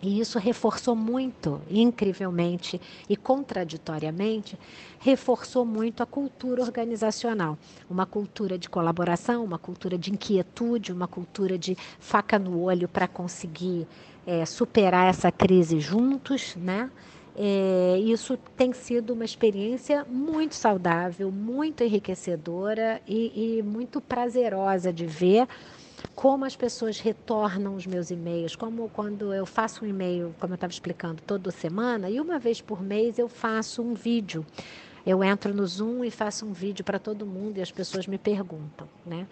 E isso reforçou muito, incrivelmente e contraditoriamente, reforçou muito a cultura organizacional. Uma cultura de colaboração, uma cultura de inquietude, uma cultura de faca no olho para conseguir é, superar essa crise juntos, né? É, isso tem sido uma experiência muito saudável, muito enriquecedora e, e muito prazerosa de ver como as pessoas retornam os meus e-mails, como quando eu faço um e-mail, como eu estava explicando, toda semana, e uma vez por mês eu faço um vídeo. Eu entro no Zoom e faço um vídeo para todo mundo e as pessoas me perguntam, né?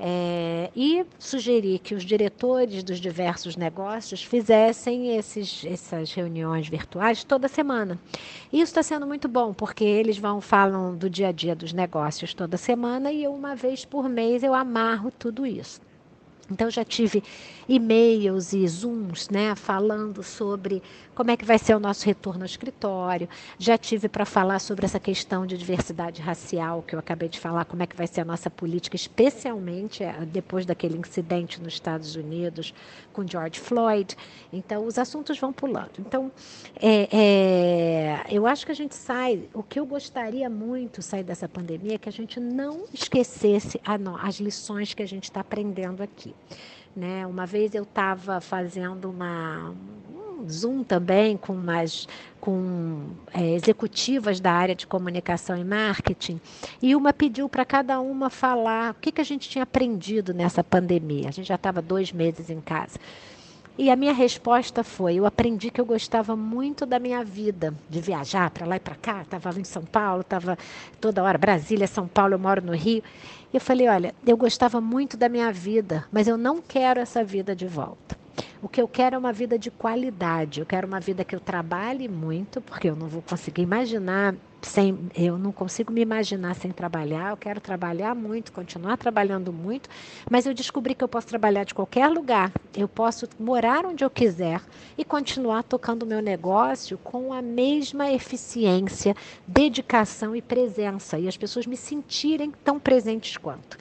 É, e sugeri que os diretores dos diversos negócios fizessem esses, essas reuniões virtuais toda semana. Isso está sendo muito bom, porque eles vão falam do dia a dia dos negócios toda semana e eu, uma vez por mês eu amarro tudo isso. Então já tive e-mails e zooms, né, falando sobre como é que vai ser o nosso retorno ao escritório. Já tive para falar sobre essa questão de diversidade racial que eu acabei de falar, como é que vai ser a nossa política, especialmente eh, depois daquele incidente nos Estados Unidos com George Floyd. Então os assuntos vão pulando. Então é, é, eu acho que a gente sai. O que eu gostaria muito sair dessa pandemia é que a gente não esquecesse a, as lições que a gente está aprendendo aqui. Né? Uma vez eu estava fazendo uma, um Zoom também com umas com é, executivas da área de comunicação e marketing, e uma pediu para cada uma falar o que, que a gente tinha aprendido nessa pandemia. A gente já estava dois meses em casa. E a minha resposta foi: eu aprendi que eu gostava muito da minha vida, de viajar para lá e para cá. Estava em São Paulo, estava toda hora Brasília, São Paulo, eu moro no Rio. E eu falei: olha, eu gostava muito da minha vida, mas eu não quero essa vida de volta. O que eu quero é uma vida de qualidade. Eu quero uma vida que eu trabalhe muito, porque eu não vou conseguir imaginar sem, eu não consigo me imaginar sem trabalhar. Eu quero trabalhar muito, continuar trabalhando muito, mas eu descobri que eu posso trabalhar de qualquer lugar. Eu posso morar onde eu quiser e continuar tocando o meu negócio com a mesma eficiência, dedicação e presença e as pessoas me sentirem tão presentes quanto.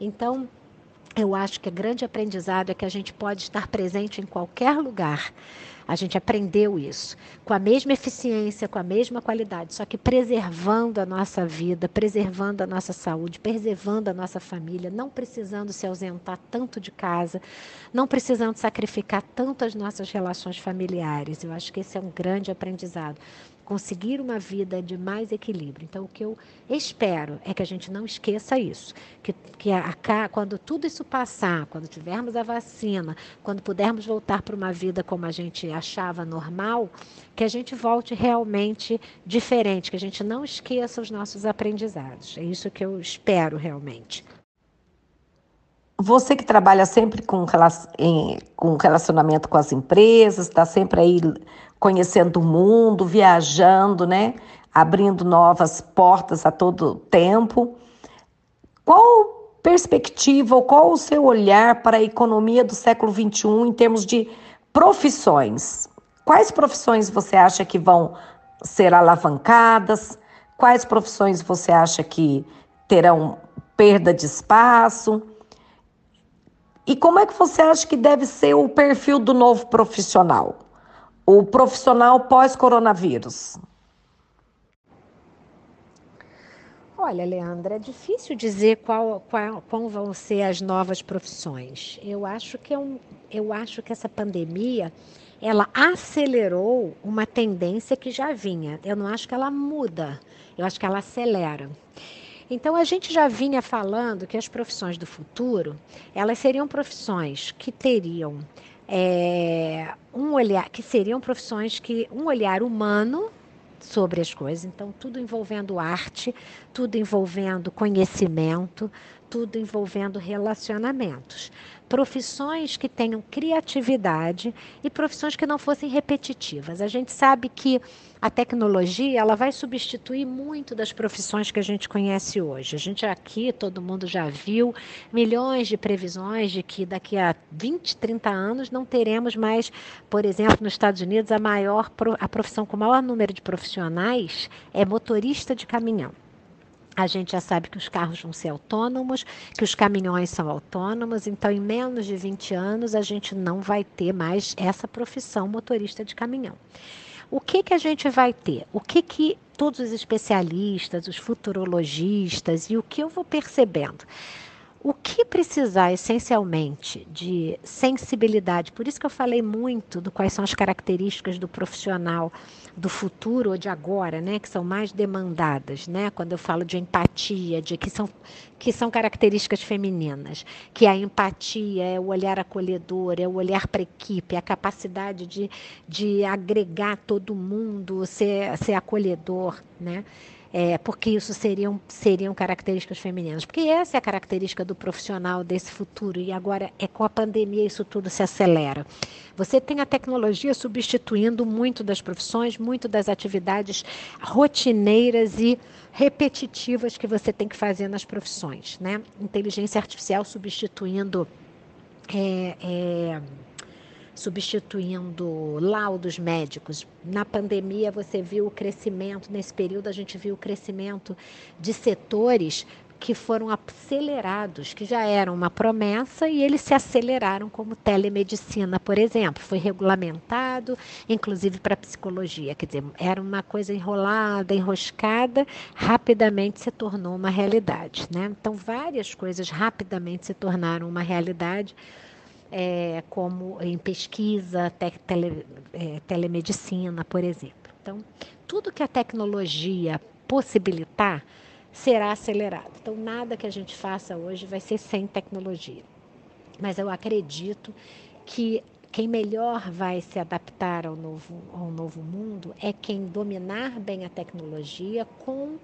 Então, eu acho que o grande aprendizado é que a gente pode estar presente em qualquer lugar. A gente aprendeu isso, com a mesma eficiência, com a mesma qualidade, só que preservando a nossa vida, preservando a nossa saúde, preservando a nossa família, não precisando se ausentar tanto de casa, não precisando sacrificar tanto as nossas relações familiares. Eu acho que esse é um grande aprendizado conseguir uma vida de mais equilíbrio. Então, o que eu espero é que a gente não esqueça isso, que, que a, a, quando tudo isso passar, quando tivermos a vacina, quando pudermos voltar para uma vida como a gente achava normal, que a gente volte realmente diferente, que a gente não esqueça os nossos aprendizados. É isso que eu espero realmente. Você que trabalha sempre com, com relacionamento com as empresas, está sempre aí conhecendo o mundo, viajando, né? Abrindo novas portas a todo tempo. Qual perspectiva ou qual o seu olhar para a economia do século XXI em termos de profissões? Quais profissões você acha que vão ser alavancadas? Quais profissões você acha que terão perda de espaço? E como é que você acha que deve ser o perfil do novo profissional? o profissional pós-coronavírus? Olha, Leandra, é difícil dizer qual, qual, qual vão ser as novas profissões. Eu acho que é um, eu acho que essa pandemia ela acelerou uma tendência que já vinha. Eu não acho que ela muda, eu acho que ela acelera. Então a gente já vinha falando que as profissões do futuro elas seriam profissões que teriam é, um olhar, que seriam profissões que um olhar humano sobre as coisas. Então, tudo envolvendo arte, tudo envolvendo conhecimento, tudo envolvendo relacionamentos. Profissões que tenham criatividade e profissões que não fossem repetitivas. A gente sabe que a tecnologia ela vai substituir muito das profissões que a gente conhece hoje. A gente aqui, todo mundo já viu milhões de previsões de que daqui a 20, 30 anos não teremos mais, por exemplo, nos Estados Unidos, a maior a profissão com o maior número de profissionais é motorista de caminhão. A gente já sabe que os carros vão ser autônomos, que os caminhões são autônomos, então em menos de 20 anos a gente não vai ter mais essa profissão motorista de caminhão. O que, que a gente vai ter? O que, que todos os especialistas, os futurologistas e o que eu vou percebendo? O que precisar essencialmente de sensibilidade, por isso que eu falei muito do quais são as características do profissional do futuro ou de agora, né, que são mais demandadas, né, quando eu falo de empatia, de que são que são características femininas, que a empatia é o olhar acolhedor, é o olhar para a equipe, é a capacidade de, de agregar todo mundo, ser, ser acolhedor, né? É, porque isso seriam, seriam características femininas. Porque essa é a característica do profissional desse futuro, e agora é com a pandemia isso tudo se acelera. Você tem a tecnologia substituindo muito das profissões, muito das atividades rotineiras e repetitivas que você tem que fazer nas profissões. Né? Inteligência artificial substituindo. É, é, substituindo laudos médicos. Na pandemia, você viu o crescimento, nesse período, a gente viu o crescimento de setores que foram acelerados, que já eram uma promessa e eles se aceleraram, como telemedicina, por exemplo. Foi regulamentado, inclusive para psicologia. Quer dizer, era uma coisa enrolada, enroscada, rapidamente se tornou uma realidade. Né? Então, várias coisas rapidamente se tornaram uma realidade é, como em pesquisa, te, tele, é, telemedicina, por exemplo. Então, tudo que a tecnologia possibilitar será acelerado. Então, nada que a gente faça hoje vai ser sem tecnologia. Mas eu acredito que quem melhor vai se adaptar ao novo, ao novo mundo é quem dominar bem a tecnologia com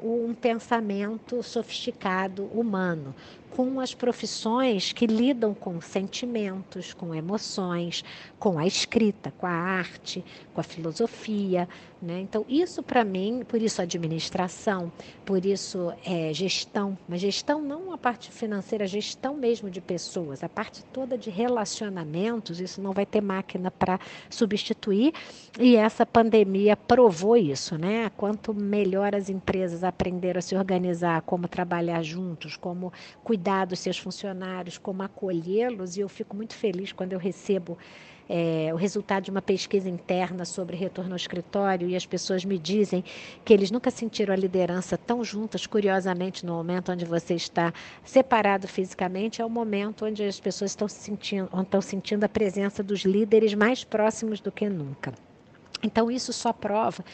um pensamento sofisticado humano, com as profissões que lidam com sentimentos, com emoções, com a escrita, com a arte, com a filosofia. Né? Então, isso para mim, por isso administração, por isso é, gestão, mas gestão não a parte financeira, gestão mesmo de pessoas, a parte toda de relacionamentos, isso não vai ter máquina para substituir, e essa pandemia provou isso, né? Quanto melhor as empresas aprenderam a se organizar, como trabalhar juntos, como cuidar dos seus funcionários, como acolhê-los, e eu fico muito feliz quando eu recebo é, o resultado de uma pesquisa interna sobre retorno ao escritório e as pessoas me dizem que eles nunca sentiram a liderança tão juntas, curiosamente, no momento onde você está separado fisicamente, é o momento onde as pessoas estão sentindo, estão sentindo a presença dos líderes mais próximos do que nunca. Então, isso só prova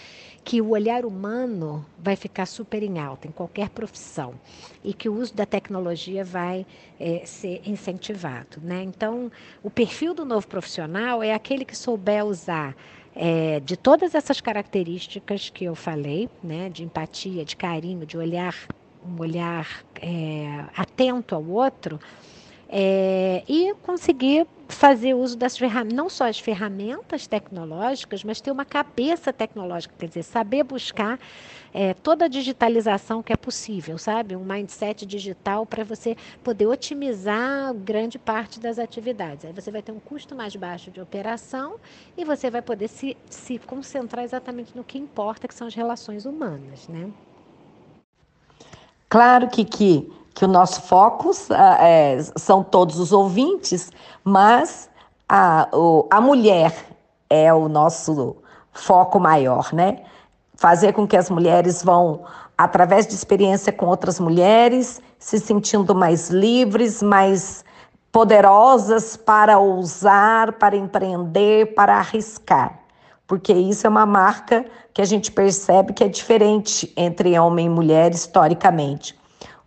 que o olhar humano vai ficar super em alta em qualquer profissão e que o uso da tecnologia vai é, ser incentivado. Né? Então, o perfil do novo profissional é aquele que souber usar é, de todas essas características que eu falei, né, de empatia, de carinho, de olhar, um olhar é, atento ao outro, é, e conseguir fazer uso das ferramentas, não só as ferramentas tecnológicas, mas ter uma cabeça tecnológica, quer dizer, saber buscar é, toda a digitalização que é possível, sabe? Um mindset digital para você poder otimizar grande parte das atividades. Aí você vai ter um custo mais baixo de operação e você vai poder se, se concentrar exatamente no que importa, que são as relações humanas, né? Claro que, que que o nosso foco é, são todos os ouvintes, mas a, o, a mulher é o nosso foco maior, né? Fazer com que as mulheres vão, através de experiência com outras mulheres, se sentindo mais livres, mais poderosas para ousar, para empreender, para arriscar. Porque isso é uma marca que a gente percebe que é diferente entre homem e mulher historicamente.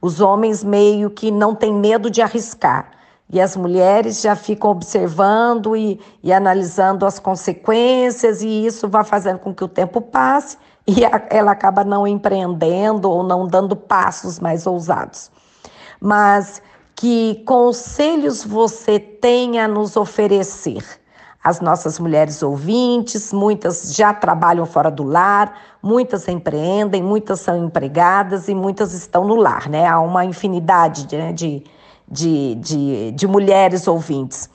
Os homens meio que não têm medo de arriscar. E as mulheres já ficam observando e, e analisando as consequências, e isso vai fazendo com que o tempo passe e a, ela acaba não empreendendo ou não dando passos mais ousados. Mas que conselhos você tem a nos oferecer? As nossas mulheres ouvintes, muitas já trabalham fora do lar, muitas empreendem, muitas são empregadas e muitas estão no lar, né? Há uma infinidade de, né, de de, de, de mulheres ouvintes.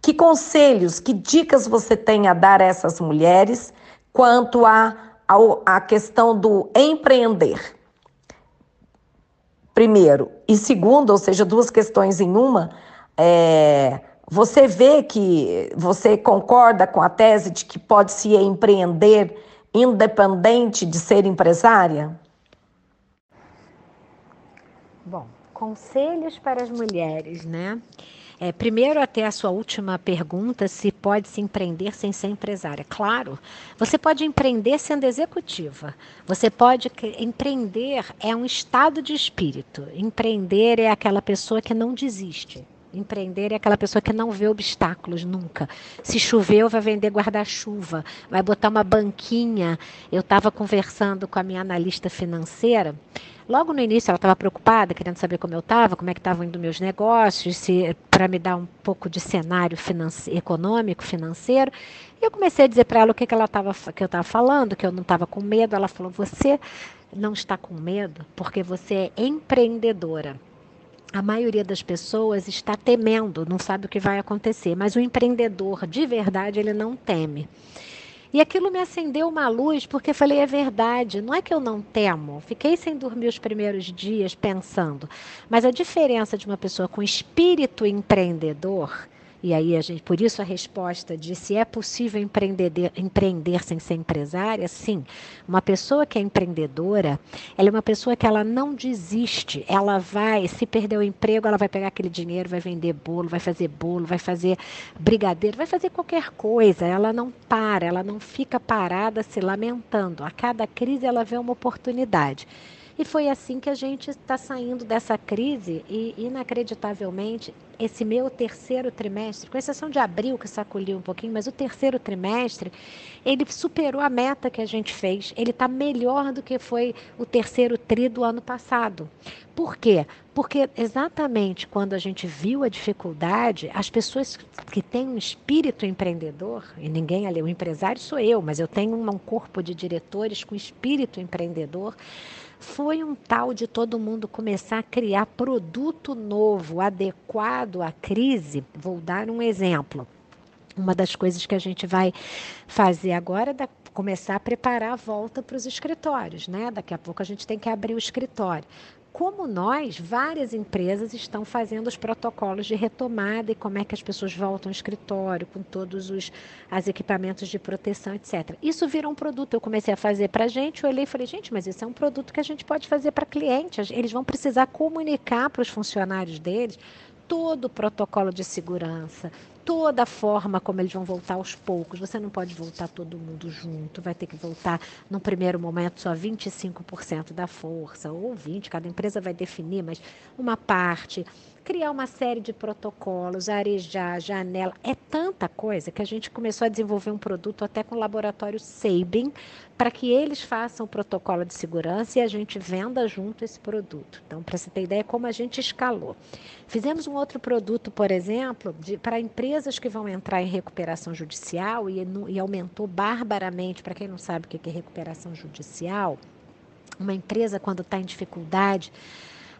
Que conselhos, que dicas você tem a dar a essas mulheres quanto à a, a, questão do empreender? Primeiro. E segundo, ou seja, duas questões em uma, é, você vê que você concorda com a tese de que pode se empreender independente de ser empresária? Bom, conselhos para as mulheres, né? É, primeiro, até a sua última pergunta, se pode se empreender sem ser empresária. Claro, você pode empreender sendo executiva. Você pode empreender é um estado de espírito. Empreender é aquela pessoa que não desiste. Empreender é aquela pessoa que não vê obstáculos nunca. Se choveu, vai vender guarda-chuva, vai botar uma banquinha. Eu estava conversando com a minha analista financeira. Logo no início, ela estava preocupada, querendo saber como eu estava, como é que estavam indo meus negócios, se para me dar um pouco de cenário econômico, financeiro. E eu comecei a dizer para ela o que, que ela estava, que eu estava falando, que eu não estava com medo. Ela falou: "Você não está com medo porque você é empreendedora." A maioria das pessoas está temendo, não sabe o que vai acontecer, mas o empreendedor de verdade ele não teme. E aquilo me acendeu uma luz, porque falei, é verdade, não é que eu não temo. Fiquei sem dormir os primeiros dias pensando, mas a diferença de uma pessoa com espírito empreendedor e aí a gente, por isso a resposta de se é possível empreender, empreender sem ser empresária, sim. Uma pessoa que é empreendedora, ela é uma pessoa que ela não desiste. Ela vai, se perder o emprego, ela vai pegar aquele dinheiro, vai vender bolo, vai fazer bolo, vai fazer brigadeiro, vai fazer qualquer coisa. Ela não para, ela não fica parada se lamentando. A cada crise ela vê uma oportunidade. E foi assim que a gente está saindo dessa crise e, inacreditavelmente, esse meu terceiro trimestre, com exceção de abril, que sacudiu um pouquinho, mas o terceiro trimestre, ele superou a meta que a gente fez. Ele está melhor do que foi o terceiro tri do ano passado. Por quê? Porque exatamente quando a gente viu a dificuldade, as pessoas que têm um espírito empreendedor, e ninguém ali, o empresário sou eu, mas eu tenho um corpo de diretores com espírito empreendedor, foi um tal de todo mundo começar a criar produto novo, adequado à crise. Vou dar um exemplo. Uma das coisas que a gente vai fazer agora é começar a preparar a volta para os escritórios, né? Daqui a pouco a gente tem que abrir o escritório como nós, várias empresas estão fazendo os protocolos de retomada e como é que as pessoas voltam ao escritório com todos os as equipamentos de proteção, etc. Isso virou um produto. Eu comecei a fazer para a gente, olhei e falei, gente, mas isso é um produto que a gente pode fazer para clientes. Eles vão precisar comunicar para os funcionários deles todo o protocolo de segurança, toda a forma como eles vão voltar aos poucos. Você não pode voltar todo mundo junto, vai ter que voltar no primeiro momento só 25% da força, ou 20%, cada empresa vai definir, mas uma parte criar uma série de protocolos, arejar, janela, é tanta coisa que a gente começou a desenvolver um produto até com o laboratório Sabin, para que eles façam o protocolo de segurança e a gente venda junto esse produto. Então, para você ter ideia como a gente escalou. Fizemos um outro produto, por exemplo, para empresas que vão entrar em recuperação judicial e, e aumentou barbaramente, para quem não sabe o que é recuperação judicial, uma empresa quando está em dificuldade,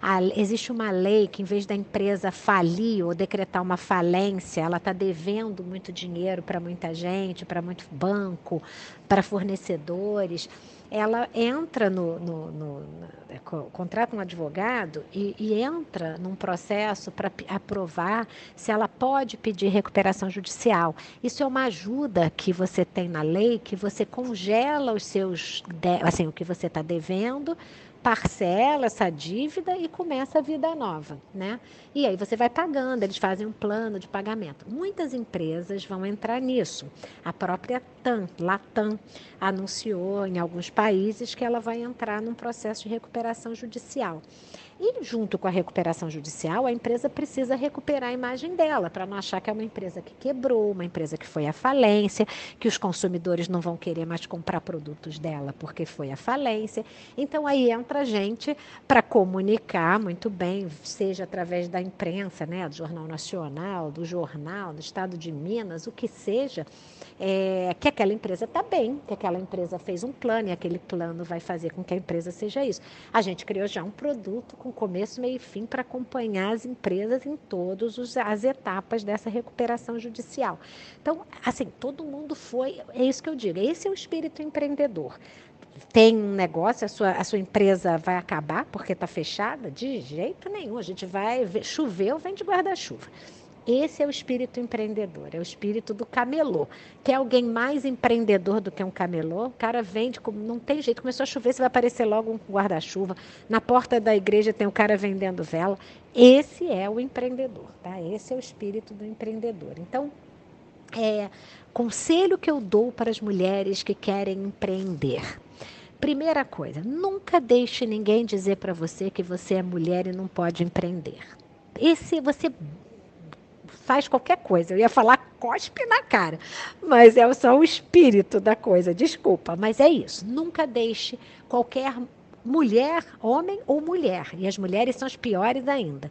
a, existe uma lei que, em vez da empresa falir ou decretar uma falência, ela está devendo muito dinheiro para muita gente, para muito banco, para fornecedores ela entra no, no, no, no contrata um advogado e, e entra num processo para aprovar se ela pode pedir recuperação judicial. Isso é uma ajuda que você tem na lei, que você congela os seus, assim, o que você está devendo parcela essa dívida e começa a vida nova, né? E aí você vai pagando, eles fazem um plano de pagamento. Muitas empresas vão entrar nisso. A própria TAM, Latam, anunciou em alguns países que ela vai entrar num processo de recuperação judicial. E junto com a recuperação judicial, a empresa precisa recuperar a imagem dela, para não achar que é uma empresa que quebrou, uma empresa que foi à falência, que os consumidores não vão querer mais comprar produtos dela porque foi à falência. Então aí entra a gente para comunicar muito bem, seja através da imprensa, né, do Jornal Nacional, do jornal, do Estado de Minas, o que seja, é, que aquela empresa está bem, que aquela empresa fez um plano e aquele plano vai fazer com que a empresa seja isso. A gente criou já um produto com começo, meio e fim para acompanhar as empresas em todas as etapas dessa recuperação judicial. Então, assim, todo mundo foi, é isso que eu digo, esse é o espírito empreendedor tem um negócio, a sua, a sua empresa vai acabar porque está fechada? De jeito nenhum. A gente vai, chover ou vem de guarda-chuva. Esse é o espírito empreendedor, é o espírito do camelô. Quer alguém mais empreendedor do que um camelô? O cara vende, não tem jeito, começou a chover, você vai aparecer logo um guarda-chuva. Na porta da igreja tem o cara vendendo vela. Esse é o empreendedor, tá? Esse é o espírito do empreendedor. Então, é, conselho que eu dou para as mulheres que querem empreender. Primeira coisa, nunca deixe ninguém dizer para você que você é mulher e não pode empreender. Esse você faz qualquer coisa. Eu ia falar cospe na cara, mas é só o espírito da coisa, desculpa, mas é isso. Nunca deixe qualquer mulher, homem ou mulher, e as mulheres são as piores ainda.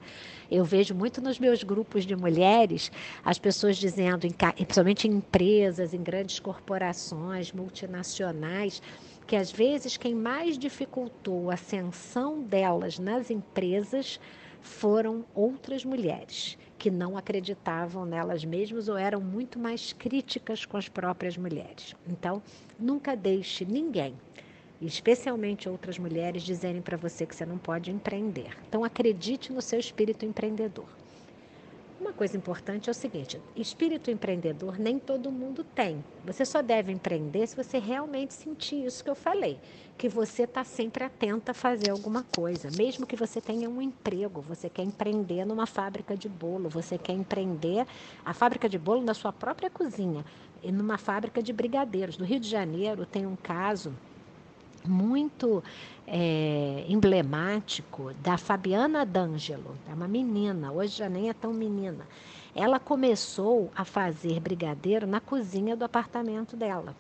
Eu vejo muito nos meus grupos de mulheres as pessoas dizendo, principalmente em empresas, em grandes corporações, multinacionais, que às vezes quem mais dificultou a ascensão delas nas empresas foram outras mulheres que não acreditavam nelas mesmas ou eram muito mais críticas com as próprias mulheres. Então, nunca deixe ninguém, especialmente outras mulheres, dizerem para você que você não pode empreender. Então, acredite no seu espírito empreendedor. Uma coisa importante é o seguinte: espírito empreendedor nem todo mundo tem. Você só deve empreender se você realmente sentir isso que eu falei, que você está sempre atenta a fazer alguma coisa, mesmo que você tenha um emprego, você quer empreender numa fábrica de bolo, você quer empreender a fábrica de bolo na sua própria cozinha, e numa fábrica de brigadeiros. No Rio de Janeiro tem um caso muito é, emblemático da Fabiana D'Angelo, é uma menina, hoje já nem é tão menina. Ela começou a fazer brigadeiro na cozinha do apartamento dela.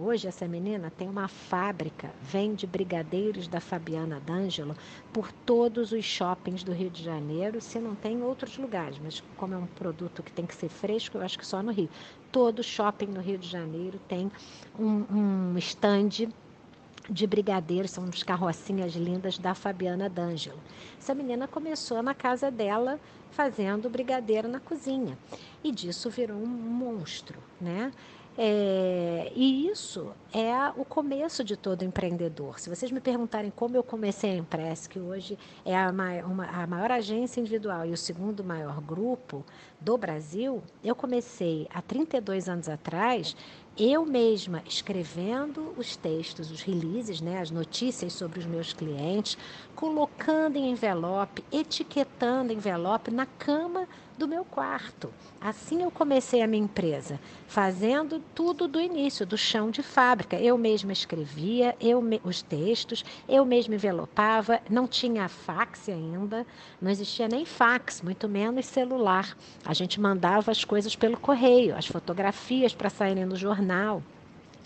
Hoje essa menina tem uma fábrica, vende brigadeiros da Fabiana D'Angelo por todos os shoppings do Rio de Janeiro, se não tem em outros lugares, mas como é um produto que tem que ser fresco, eu acho que só no Rio. Todo shopping no Rio de Janeiro tem um, um stand de brigadeiros, são uns carrocinhas lindas da Fabiana D'Angelo. Essa menina começou na casa dela fazendo brigadeiro na cozinha e disso virou um monstro, né? É, e isso é o começo de todo empreendedor. Se vocês me perguntarem como eu comecei a Empress, que hoje é a maior, uma, a maior agência individual e o segundo maior grupo do Brasil, eu comecei há 32 anos atrás eu mesma escrevendo os textos, os releases, né, as notícias sobre os meus clientes, colocando em envelope, etiquetando envelope na cama do meu quarto. Assim eu comecei a minha empresa, fazendo tudo do início, do chão de fábrica. Eu mesma escrevia, eu me, os textos, eu mesma envelopava, não tinha fax ainda, não existia nem fax, muito menos celular. A gente mandava as coisas pelo correio, as fotografias para saírem no jornal.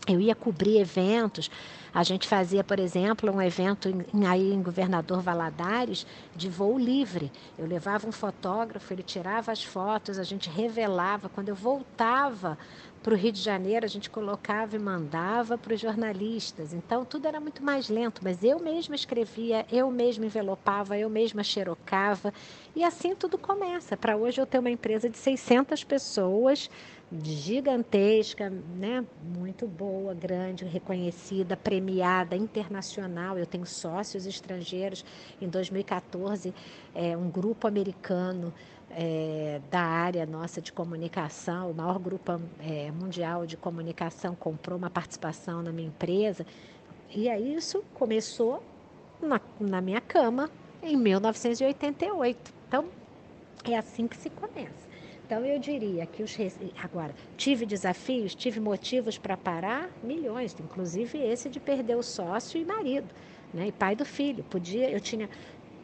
Eu ia cobrir eventos. A gente fazia, por exemplo, um evento em, aí em Governador Valadares de voo livre. Eu levava um fotógrafo, ele tirava as fotos, a gente revelava. Quando eu voltava para o Rio de Janeiro, a gente colocava e mandava para os jornalistas. Então, tudo era muito mais lento, mas eu mesma escrevia, eu mesma envelopava, eu mesma xerocava. E assim tudo começa. Para hoje eu ter uma empresa de 600 pessoas, gigantesca, né? muito boa, grande, reconhecida, premiada, internacional. Eu tenho sócios estrangeiros. Em 2014, é, um grupo americano é, da área nossa de comunicação, o maior grupo é, mundial de comunicação comprou uma participação na minha empresa. E aí isso começou na, na minha cama em 1988. Então, é assim que se começa. Então, eu diria que os. Agora, tive desafios, tive motivos para parar? Milhões, inclusive esse de perder o sócio e marido, né? E pai do filho. Podia, eu tinha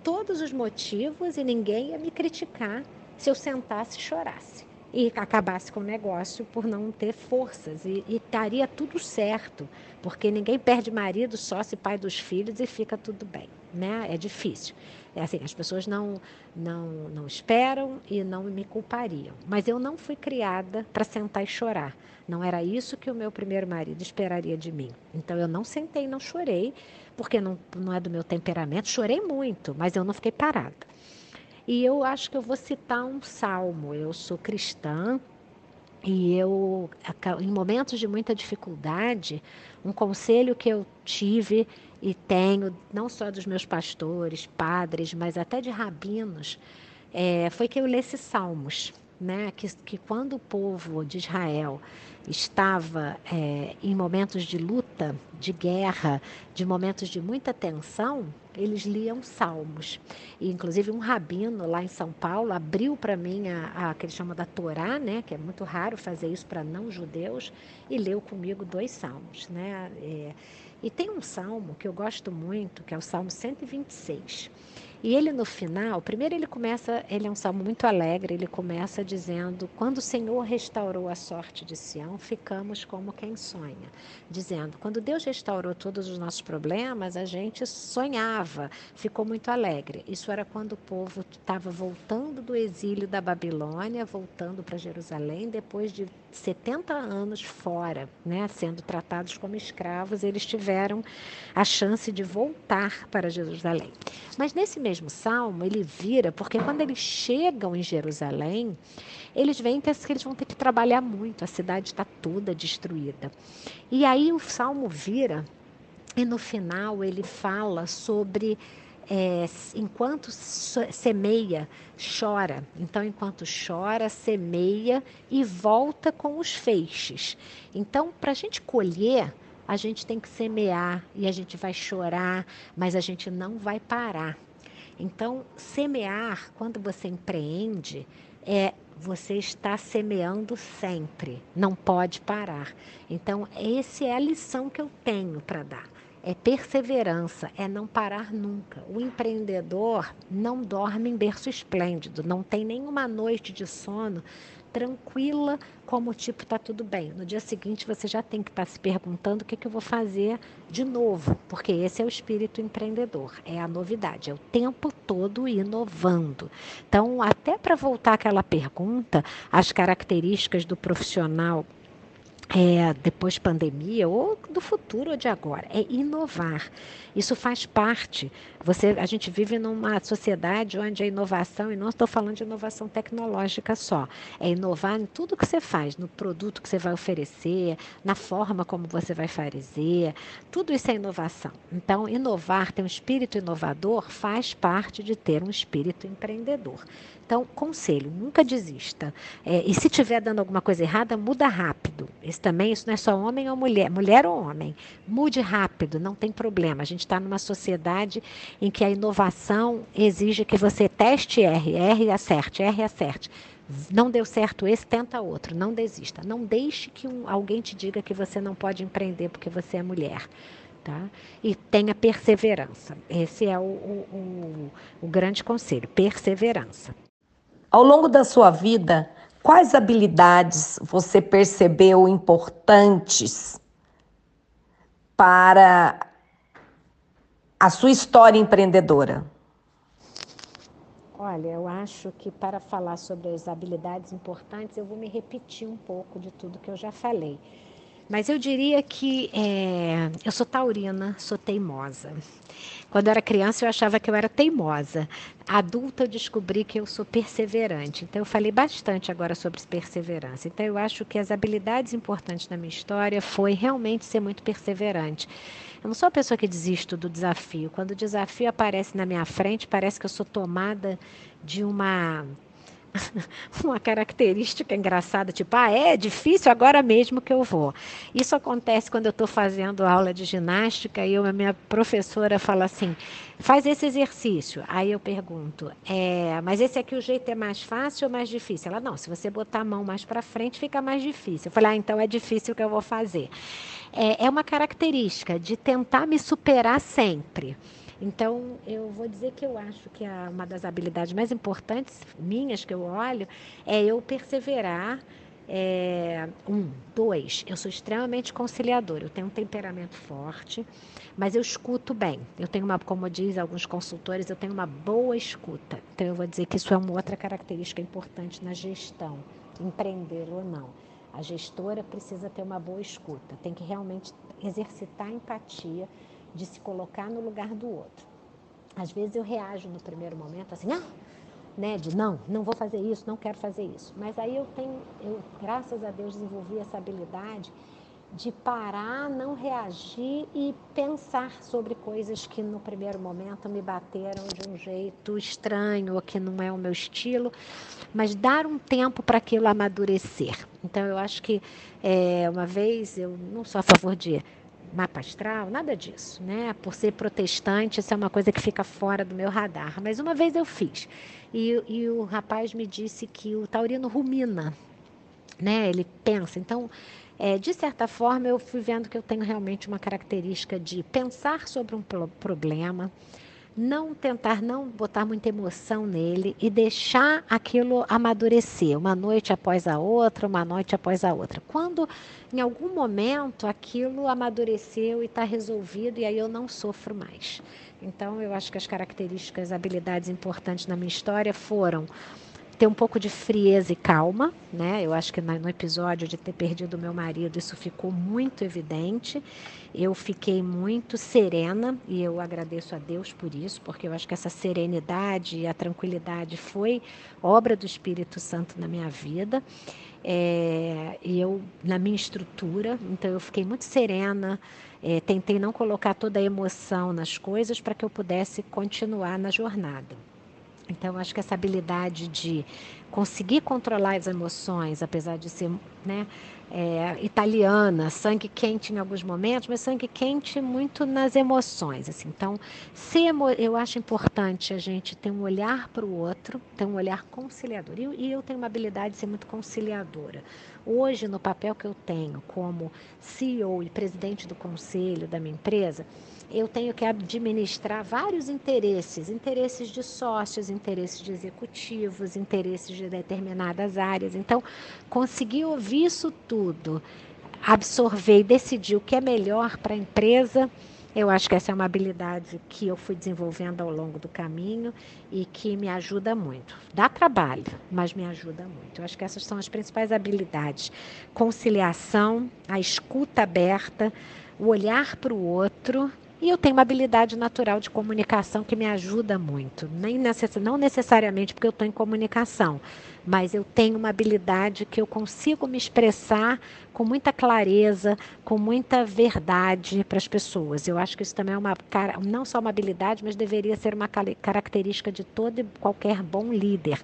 todos os motivos e ninguém ia me criticar se eu sentasse e chorasse e acabasse com o negócio por não ter forças e, e estaria tudo certo, porque ninguém perde marido, sócio e pai dos filhos e fica tudo bem, né? É difícil. É assim, as pessoas não, não, não esperam e não me culpariam. Mas eu não fui criada para sentar e chorar. Não era isso que o meu primeiro marido esperaria de mim. Então eu não sentei não chorei, porque não, não é do meu temperamento. Chorei muito, mas eu não fiquei parada. E eu acho que eu vou citar um salmo. Eu sou cristã e eu, em momentos de muita dificuldade, um conselho que eu tive e tenho, não só dos meus pastores, padres, mas até de rabinos, é, foi que eu lesse salmos. Né, que, que quando o povo de Israel estava é, em momentos de luta, de guerra, de momentos de muita tensão, eles liam salmos. E, inclusive, um rabino lá em São Paulo abriu para mim a, a que ele chama da Torá, né, que é muito raro fazer isso para não-judeus, e leu comigo dois salmos. Né? É, e tem um salmo que eu gosto muito, que é o Salmo 126. E ele no final, primeiro ele começa, ele é um salmo muito alegre, ele começa dizendo: Quando o Senhor restaurou a sorte de Sião, ficamos como quem sonha. Dizendo: Quando Deus restaurou todos os nossos problemas, a gente sonhava, ficou muito alegre. Isso era quando o povo estava voltando do exílio da Babilônia, voltando para Jerusalém, depois de 70 anos fora, né, sendo tratados como escravos, eles tiveram a chance de voltar para Jerusalém. Mas nesse mesmo salmo, ele vira, porque quando eles chegam em Jerusalém, eles veem que eles vão ter que trabalhar muito, a cidade está toda destruída. E aí o salmo vira, e no final ele fala sobre é, enquanto semeia, chora. Então, enquanto chora, semeia e volta com os feixes. Então, para a gente colher, a gente tem que semear e a gente vai chorar, mas a gente não vai parar. Então, semear, quando você empreende, é você está semeando sempre, não pode parar. Então, essa é a lição que eu tenho para dar. É perseverança, é não parar nunca. O empreendedor não dorme em berço esplêndido, não tem nenhuma noite de sono tranquila, como tipo está tudo bem. No dia seguinte você já tem que estar tá se perguntando o que, que eu vou fazer de novo, porque esse é o espírito empreendedor, é a novidade, é o tempo todo inovando. Então, até para voltar àquela pergunta, as características do profissional é, depois pandemia ou do futuro ou de agora, é inovar. Isso faz parte. Você, a gente vive numa sociedade onde a inovação, e não estou falando de inovação tecnológica só, é inovar em tudo que você faz, no produto que você vai oferecer, na forma como você vai fazer, tudo isso é inovação. Então, inovar, ter um espírito inovador, faz parte de ter um espírito empreendedor. Então, conselho, nunca desista. É, e se estiver dando alguma coisa errada, muda rápido. Isso também, isso não é só homem ou mulher, mulher ou homem. Mude rápido, não tem problema. A gente está numa sociedade em que a inovação exige que você teste R, R acerte, R acerte. Não deu certo esse, tenta outro. Não desista. Não deixe que um, alguém te diga que você não pode empreender porque você é mulher. Tá? E tenha perseverança. Esse é o, o, o, o grande conselho: perseverança. Ao longo da sua vida, quais habilidades você percebeu importantes para a sua história empreendedora? Olha, eu acho que para falar sobre as habilidades importantes, eu vou me repetir um pouco de tudo que eu já falei. Mas eu diria que é, eu sou taurina, sou teimosa. Quando eu era criança, eu achava que eu era teimosa. Adulta, eu descobri que eu sou perseverante. Então, eu falei bastante agora sobre perseverança. Então, eu acho que as habilidades importantes na minha história foi realmente ser muito perseverante. Eu não sou a pessoa que desisto do desafio. Quando o desafio aparece na minha frente, parece que eu sou tomada de uma uma característica engraçada, tipo, ah, é difícil agora mesmo que eu vou. Isso acontece quando eu estou fazendo aula de ginástica e a minha professora fala assim, faz esse exercício. Aí eu pergunto, é, mas esse aqui o jeito é mais fácil ou mais difícil? Ela, não, se você botar a mão mais para frente fica mais difícil. Eu falei, ah, então é difícil que eu vou fazer. É, é uma característica de tentar me superar sempre. Então, eu vou dizer que eu acho que a, uma das habilidades mais importantes minhas que eu olho é eu perseverar. É, um, dois, eu sou extremamente conciliadora, eu tenho um temperamento forte, mas eu escuto bem. Eu tenho uma, como diz alguns consultores, eu tenho uma boa escuta. Então eu vou dizer que isso é uma outra característica importante na gestão, empreender ou não. A gestora precisa ter uma boa escuta, tem que realmente exercitar empatia de se colocar no lugar do outro. Às vezes eu reajo no primeiro momento assim, ah, né, de não, não vou fazer isso, não quero fazer isso. Mas aí eu tenho, eu graças a Deus desenvolvi essa habilidade de parar, não reagir e pensar sobre coisas que no primeiro momento me bateram de um jeito estranho ou que não é o meu estilo, mas dar um tempo para aquilo amadurecer. Então eu acho que é, uma vez eu não sou a favor de mapa astral, nada disso, né? Por ser protestante, isso é uma coisa que fica fora do meu radar. Mas uma vez eu fiz e, e o rapaz me disse que o taurino rumina, né? Ele pensa. Então, é, de certa forma, eu fui vendo que eu tenho realmente uma característica de pensar sobre um problema, não tentar não botar muita emoção nele e deixar aquilo amadurecer, uma noite após a outra, uma noite após a outra. Quando em algum momento aquilo amadureceu e está resolvido e aí eu não sofro mais. Então eu acho que as características, habilidades importantes na minha história foram ter um pouco de frieza e calma, né? Eu acho que no episódio de ter perdido meu marido isso ficou muito evidente. Eu fiquei muito serena e eu agradeço a Deus por isso, porque eu acho que essa serenidade e a tranquilidade foi obra do Espírito Santo na minha vida. É, e eu na minha estrutura, então eu fiquei muito serena. É, tentei não colocar toda a emoção nas coisas para que eu pudesse continuar na jornada. Então, acho que essa habilidade de conseguir controlar as emoções, apesar de ser né, é, italiana, sangue quente em alguns momentos, mas sangue quente muito nas emoções. Assim. Então, emo eu acho importante a gente ter um olhar para o outro, ter um olhar conciliador. E eu tenho uma habilidade de ser muito conciliadora. Hoje, no papel que eu tenho como CEO e presidente do conselho da minha empresa, eu tenho que administrar vários interesses, interesses de sócios, interesses de executivos, interesses de determinadas áreas. Então, conseguir ouvir isso tudo, absorver e decidir o que é melhor para a empresa, eu acho que essa é uma habilidade que eu fui desenvolvendo ao longo do caminho e que me ajuda muito. Dá trabalho, mas me ajuda muito. Eu acho que essas são as principais habilidades: conciliação, a escuta aberta, o olhar para o outro e eu tenho uma habilidade natural de comunicação que me ajuda muito. Nem necess... Não necessariamente porque eu estou em comunicação, mas eu tenho uma habilidade que eu consigo me expressar com muita clareza, com muita verdade para as pessoas. Eu acho que isso também é uma não só uma habilidade, mas deveria ser uma característica de todo e qualquer bom líder,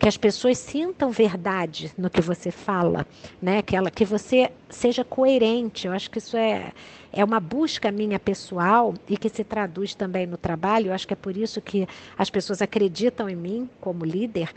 que as pessoas sintam verdade no que você fala, né? Que ela, que você seja coerente. Eu acho que isso é é uma busca minha pessoal e que se traduz também no trabalho. Eu acho que é por isso que as pessoas acreditam em mim como líder,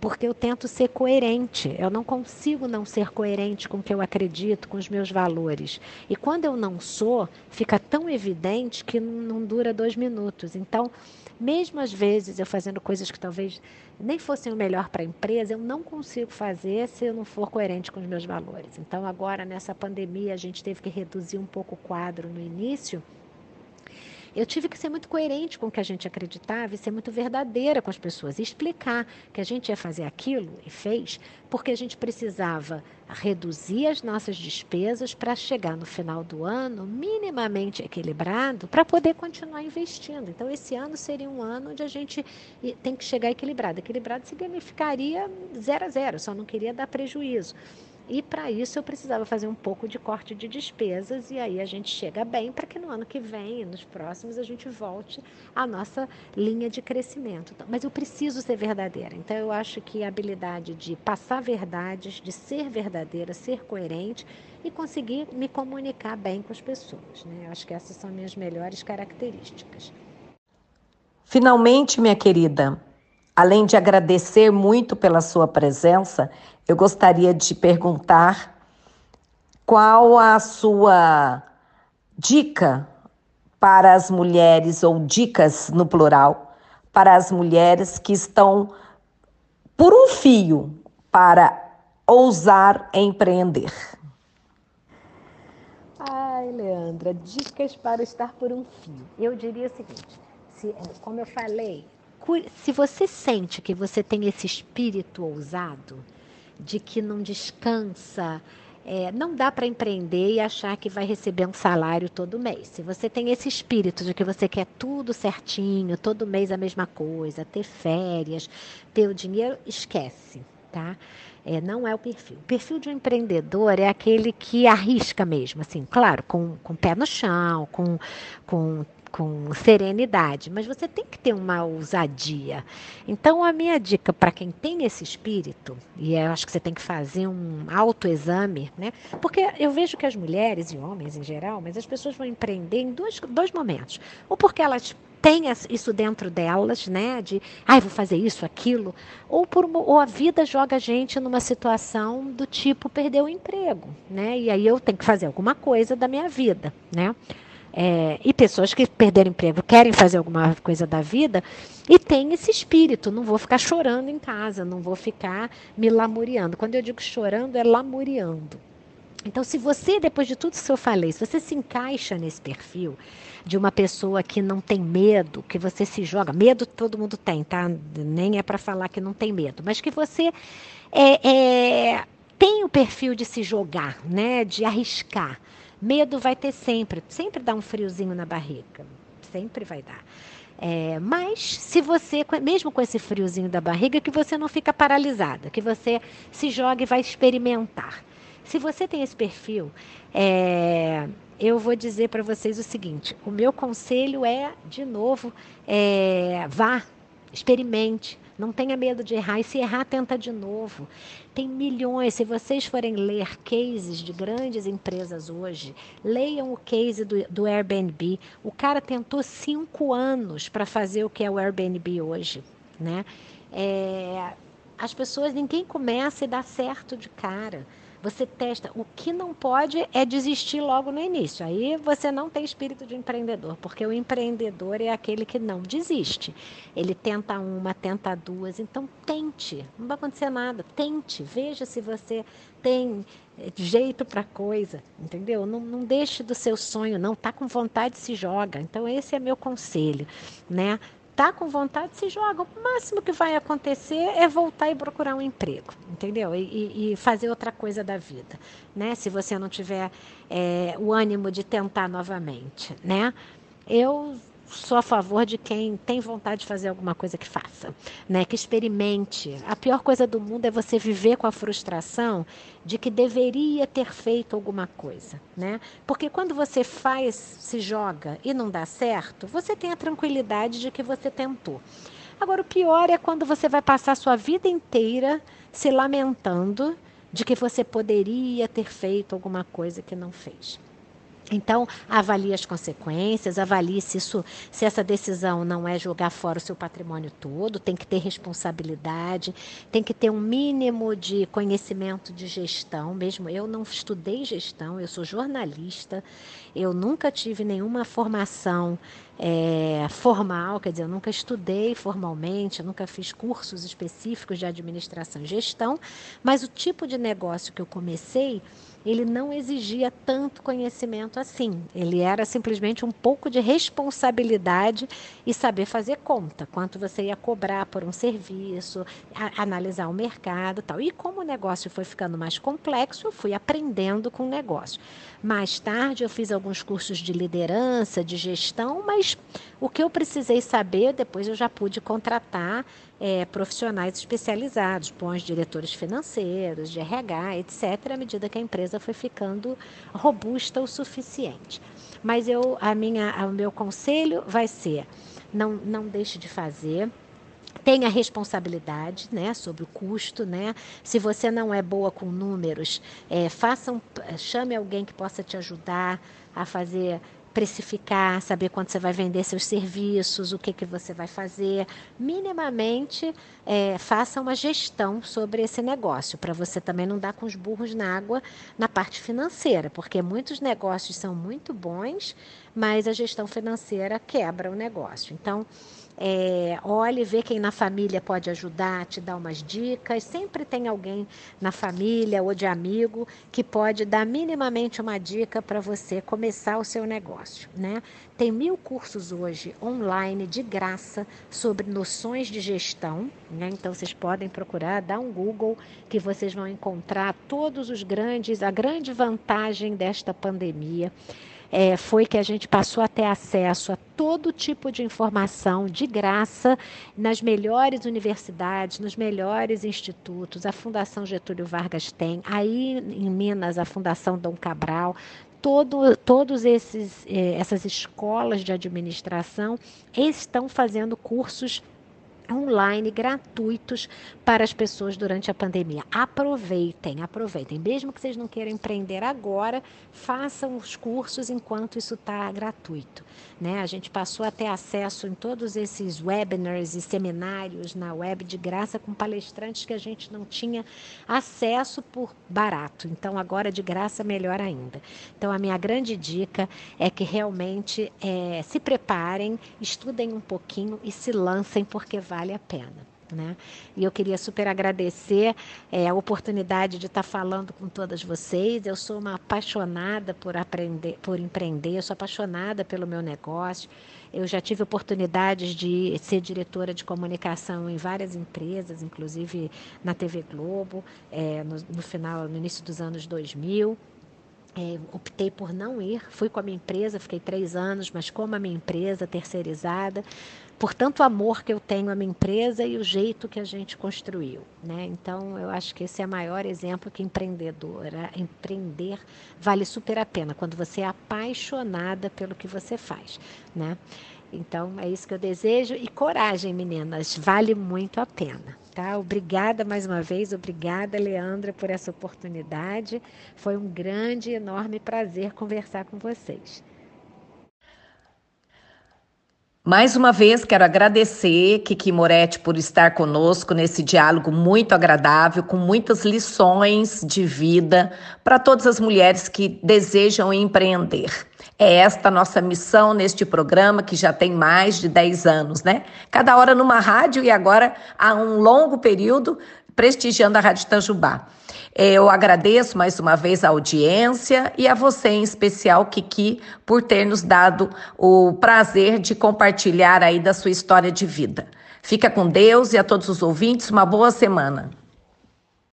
porque eu tento ser coerente. Eu não consigo não ser coerente com o que eu acredito, com os meus valores. E quando eu não sou, fica tão evidente que não dura dois minutos. Então, mesmo às vezes eu fazendo coisas que talvez nem fossem o melhor para a empresa, eu não consigo fazer se eu não for coerente com os meus valores. Então, agora nessa pandemia, a gente teve que reduzir um pouco o quadro no início eu tive que ser muito coerente com o que a gente acreditava e ser muito verdadeira com as pessoas e explicar que a gente ia fazer aquilo e fez porque a gente precisava reduzir as nossas despesas para chegar no final do ano minimamente equilibrado para poder continuar investindo. Então, esse ano seria um ano onde a gente tem que chegar equilibrado. Equilibrado significaria zero a zero, só não queria dar prejuízo. E para isso eu precisava fazer um pouco de corte de despesas e aí a gente chega bem para que no ano que vem, nos próximos, a gente volte à nossa linha de crescimento. Então, mas eu preciso ser verdadeira. Então eu acho que a habilidade de passar verdades, de ser verdadeira, ser coerente e conseguir me comunicar bem com as pessoas. Né? Eu acho que essas são minhas melhores características. Finalmente, minha querida, além de agradecer muito pela sua presença, eu gostaria de perguntar qual a sua dica para as mulheres, ou dicas no plural, para as mulheres que estão por um fio para ousar empreender. Ai, Leandra, dicas para estar por um fio. Eu diria o seguinte: se, como eu falei, se você sente que você tem esse espírito ousado, de que não descansa, é, não dá para empreender e achar que vai receber um salário todo mês. Se você tem esse espírito de que você quer tudo certinho, todo mês a mesma coisa, ter férias, ter o dinheiro, esquece, tá? É, não é o perfil. O perfil de um empreendedor é aquele que arrisca mesmo, assim, claro, com, com pé no chão, com, com com serenidade, mas você tem que ter uma ousadia. Então, a minha dica para quem tem esse espírito, e eu acho que você tem que fazer um autoexame, né? Porque eu vejo que as mulheres e homens em geral, mas as pessoas vão empreender em dois, dois momentos. Ou porque elas têm isso dentro delas, né? De, ai, ah, vou fazer isso, aquilo. Ou, por, ou a vida joga a gente numa situação do tipo perder o emprego, né? E aí eu tenho que fazer alguma coisa da minha vida, né? É, e pessoas que perderam emprego querem fazer alguma coisa da vida e tem esse espírito, não vou ficar chorando em casa, não vou ficar me lamuriando. Quando eu digo chorando, é lamuriando. Então, se você, depois de tudo que eu falei, se você se encaixa nesse perfil de uma pessoa que não tem medo, que você se joga, medo todo mundo tem, tá? Nem é para falar que não tem medo, mas que você é, é, tem o perfil de se jogar, né? De arriscar Medo vai ter sempre, sempre dá um friozinho na barriga, sempre vai dar. É, mas se você, mesmo com esse friozinho da barriga, que você não fica paralisada, que você se joga e vai experimentar. Se você tem esse perfil, é, eu vou dizer para vocês o seguinte: o meu conselho é, de novo, é, vá, experimente, não tenha medo de errar. E se errar, tenta de novo. Tem milhões. Se vocês forem ler cases de grandes empresas hoje, leiam o case do, do Airbnb. O cara tentou cinco anos para fazer o que é o Airbnb hoje. Né? É, as pessoas, ninguém começa e dá certo de cara. Você testa. O que não pode é desistir logo no início. Aí você não tem espírito de empreendedor, porque o empreendedor é aquele que não desiste. Ele tenta uma, tenta duas. Então tente. Não vai acontecer nada. Tente. Veja se você tem eh, jeito para coisa, entendeu? Não, não deixe do seu sonho, não. Tá com vontade, se joga. Então esse é meu conselho, né? Tá com vontade, se joga. O máximo que vai acontecer é voltar e procurar um emprego, entendeu? E, e fazer outra coisa da vida, né? Se você não tiver é, o ânimo de tentar novamente, né? Eu sou a favor de quem tem vontade de fazer alguma coisa que faça, né? Que experimente. A pior coisa do mundo é você viver com a frustração de que deveria ter feito alguma coisa, né? Porque quando você faz, se joga e não dá certo, você tem a tranquilidade de que você tentou. Agora o pior é quando você vai passar sua vida inteira se lamentando de que você poderia ter feito alguma coisa que não fez. Então, avalie as consequências, avalie se, isso, se essa decisão não é jogar fora o seu patrimônio todo, tem que ter responsabilidade, tem que ter um mínimo de conhecimento de gestão. Mesmo eu não estudei gestão, eu sou jornalista, eu nunca tive nenhuma formação é, formal, quer dizer, eu nunca estudei formalmente, eu nunca fiz cursos específicos de administração e gestão, mas o tipo de negócio que eu comecei ele não exigia tanto conhecimento assim. Ele era simplesmente um pouco de responsabilidade e saber fazer conta, quanto você ia cobrar por um serviço, a, analisar o mercado, tal. E como o negócio foi ficando mais complexo, eu fui aprendendo com o negócio. Mais tarde eu fiz alguns cursos de liderança, de gestão, mas o que eu precisei saber, depois eu já pude contratar é, profissionais especializados, bons diretores financeiros, de RH, etc., à medida que a empresa foi ficando robusta o suficiente. Mas eu, a minha, o meu conselho vai ser: não, não deixe de fazer, tenha responsabilidade né, sobre o custo. Né? Se você não é boa com números, é, faça um, chame alguém que possa te ajudar a fazer precificar, saber quanto você vai vender seus serviços, o que, que você vai fazer. Minimamente, é, faça uma gestão sobre esse negócio, para você também não dar com os burros na água na parte financeira, porque muitos negócios são muito bons, mas a gestão financeira quebra o negócio. Então, é, olhe, vê quem na família pode ajudar, te dar umas dicas. Sempre tem alguém na família ou de amigo que pode dar minimamente uma dica para você começar o seu negócio. Né? Tem mil cursos hoje online de graça sobre noções de gestão. Né? Então vocês podem procurar, dar um Google que vocês vão encontrar todos os grandes, a grande vantagem desta pandemia é, foi que a gente passou a ter acesso a todo tipo de informação de graça nas melhores universidades, nos melhores institutos. A Fundação Getúlio Vargas tem, aí em Minas, a Fundação Dom Cabral. Todo, todos esses eh, essas escolas de administração estão fazendo cursos online gratuitos para as pessoas durante a pandemia. Aproveitem, aproveitem. Mesmo que vocês não queiram empreender agora, façam os cursos enquanto isso está gratuito. Né? A gente passou a ter acesso em todos esses webinars e seminários na web de graça com palestrantes que a gente não tinha acesso por barato. Então agora de graça melhor ainda. Então a minha grande dica é que realmente é, se preparem, estudem um pouquinho e se lancem porque vai vale a pena. Né? E eu queria super agradecer é, a oportunidade de estar falando com todas vocês. Eu sou uma apaixonada por aprender, por empreender, eu sou apaixonada pelo meu negócio. Eu já tive oportunidades de ser diretora de comunicação em várias empresas, inclusive na TV Globo, é, no, no final, no início dos anos 2000. É, optei por não ir, fui com a minha empresa, fiquei três anos, mas como a minha empresa terceirizada, por tanto amor que eu tenho à minha empresa e o jeito que a gente construiu. Né? Então, eu acho que esse é o maior exemplo que empreendedora, empreender vale super a pena, quando você é apaixonada pelo que você faz. Né? Então, é isso que eu desejo. E coragem, meninas, vale muito a pena. Tá? Obrigada mais uma vez, obrigada, Leandra, por essa oportunidade. Foi um grande e enorme prazer conversar com vocês. Mais uma vez, quero agradecer Kiki Moretti por estar conosco nesse diálogo muito agradável, com muitas lições de vida para todas as mulheres que desejam empreender. É esta nossa missão neste programa, que já tem mais de 10 anos, né? Cada hora numa rádio e agora há um longo período prestigiando a Rádio Itajubá. Eu agradeço mais uma vez a audiência e a você em especial, Kiki, por ter nos dado o prazer de compartilhar aí da sua história de vida. Fica com Deus e a todos os ouvintes uma boa semana.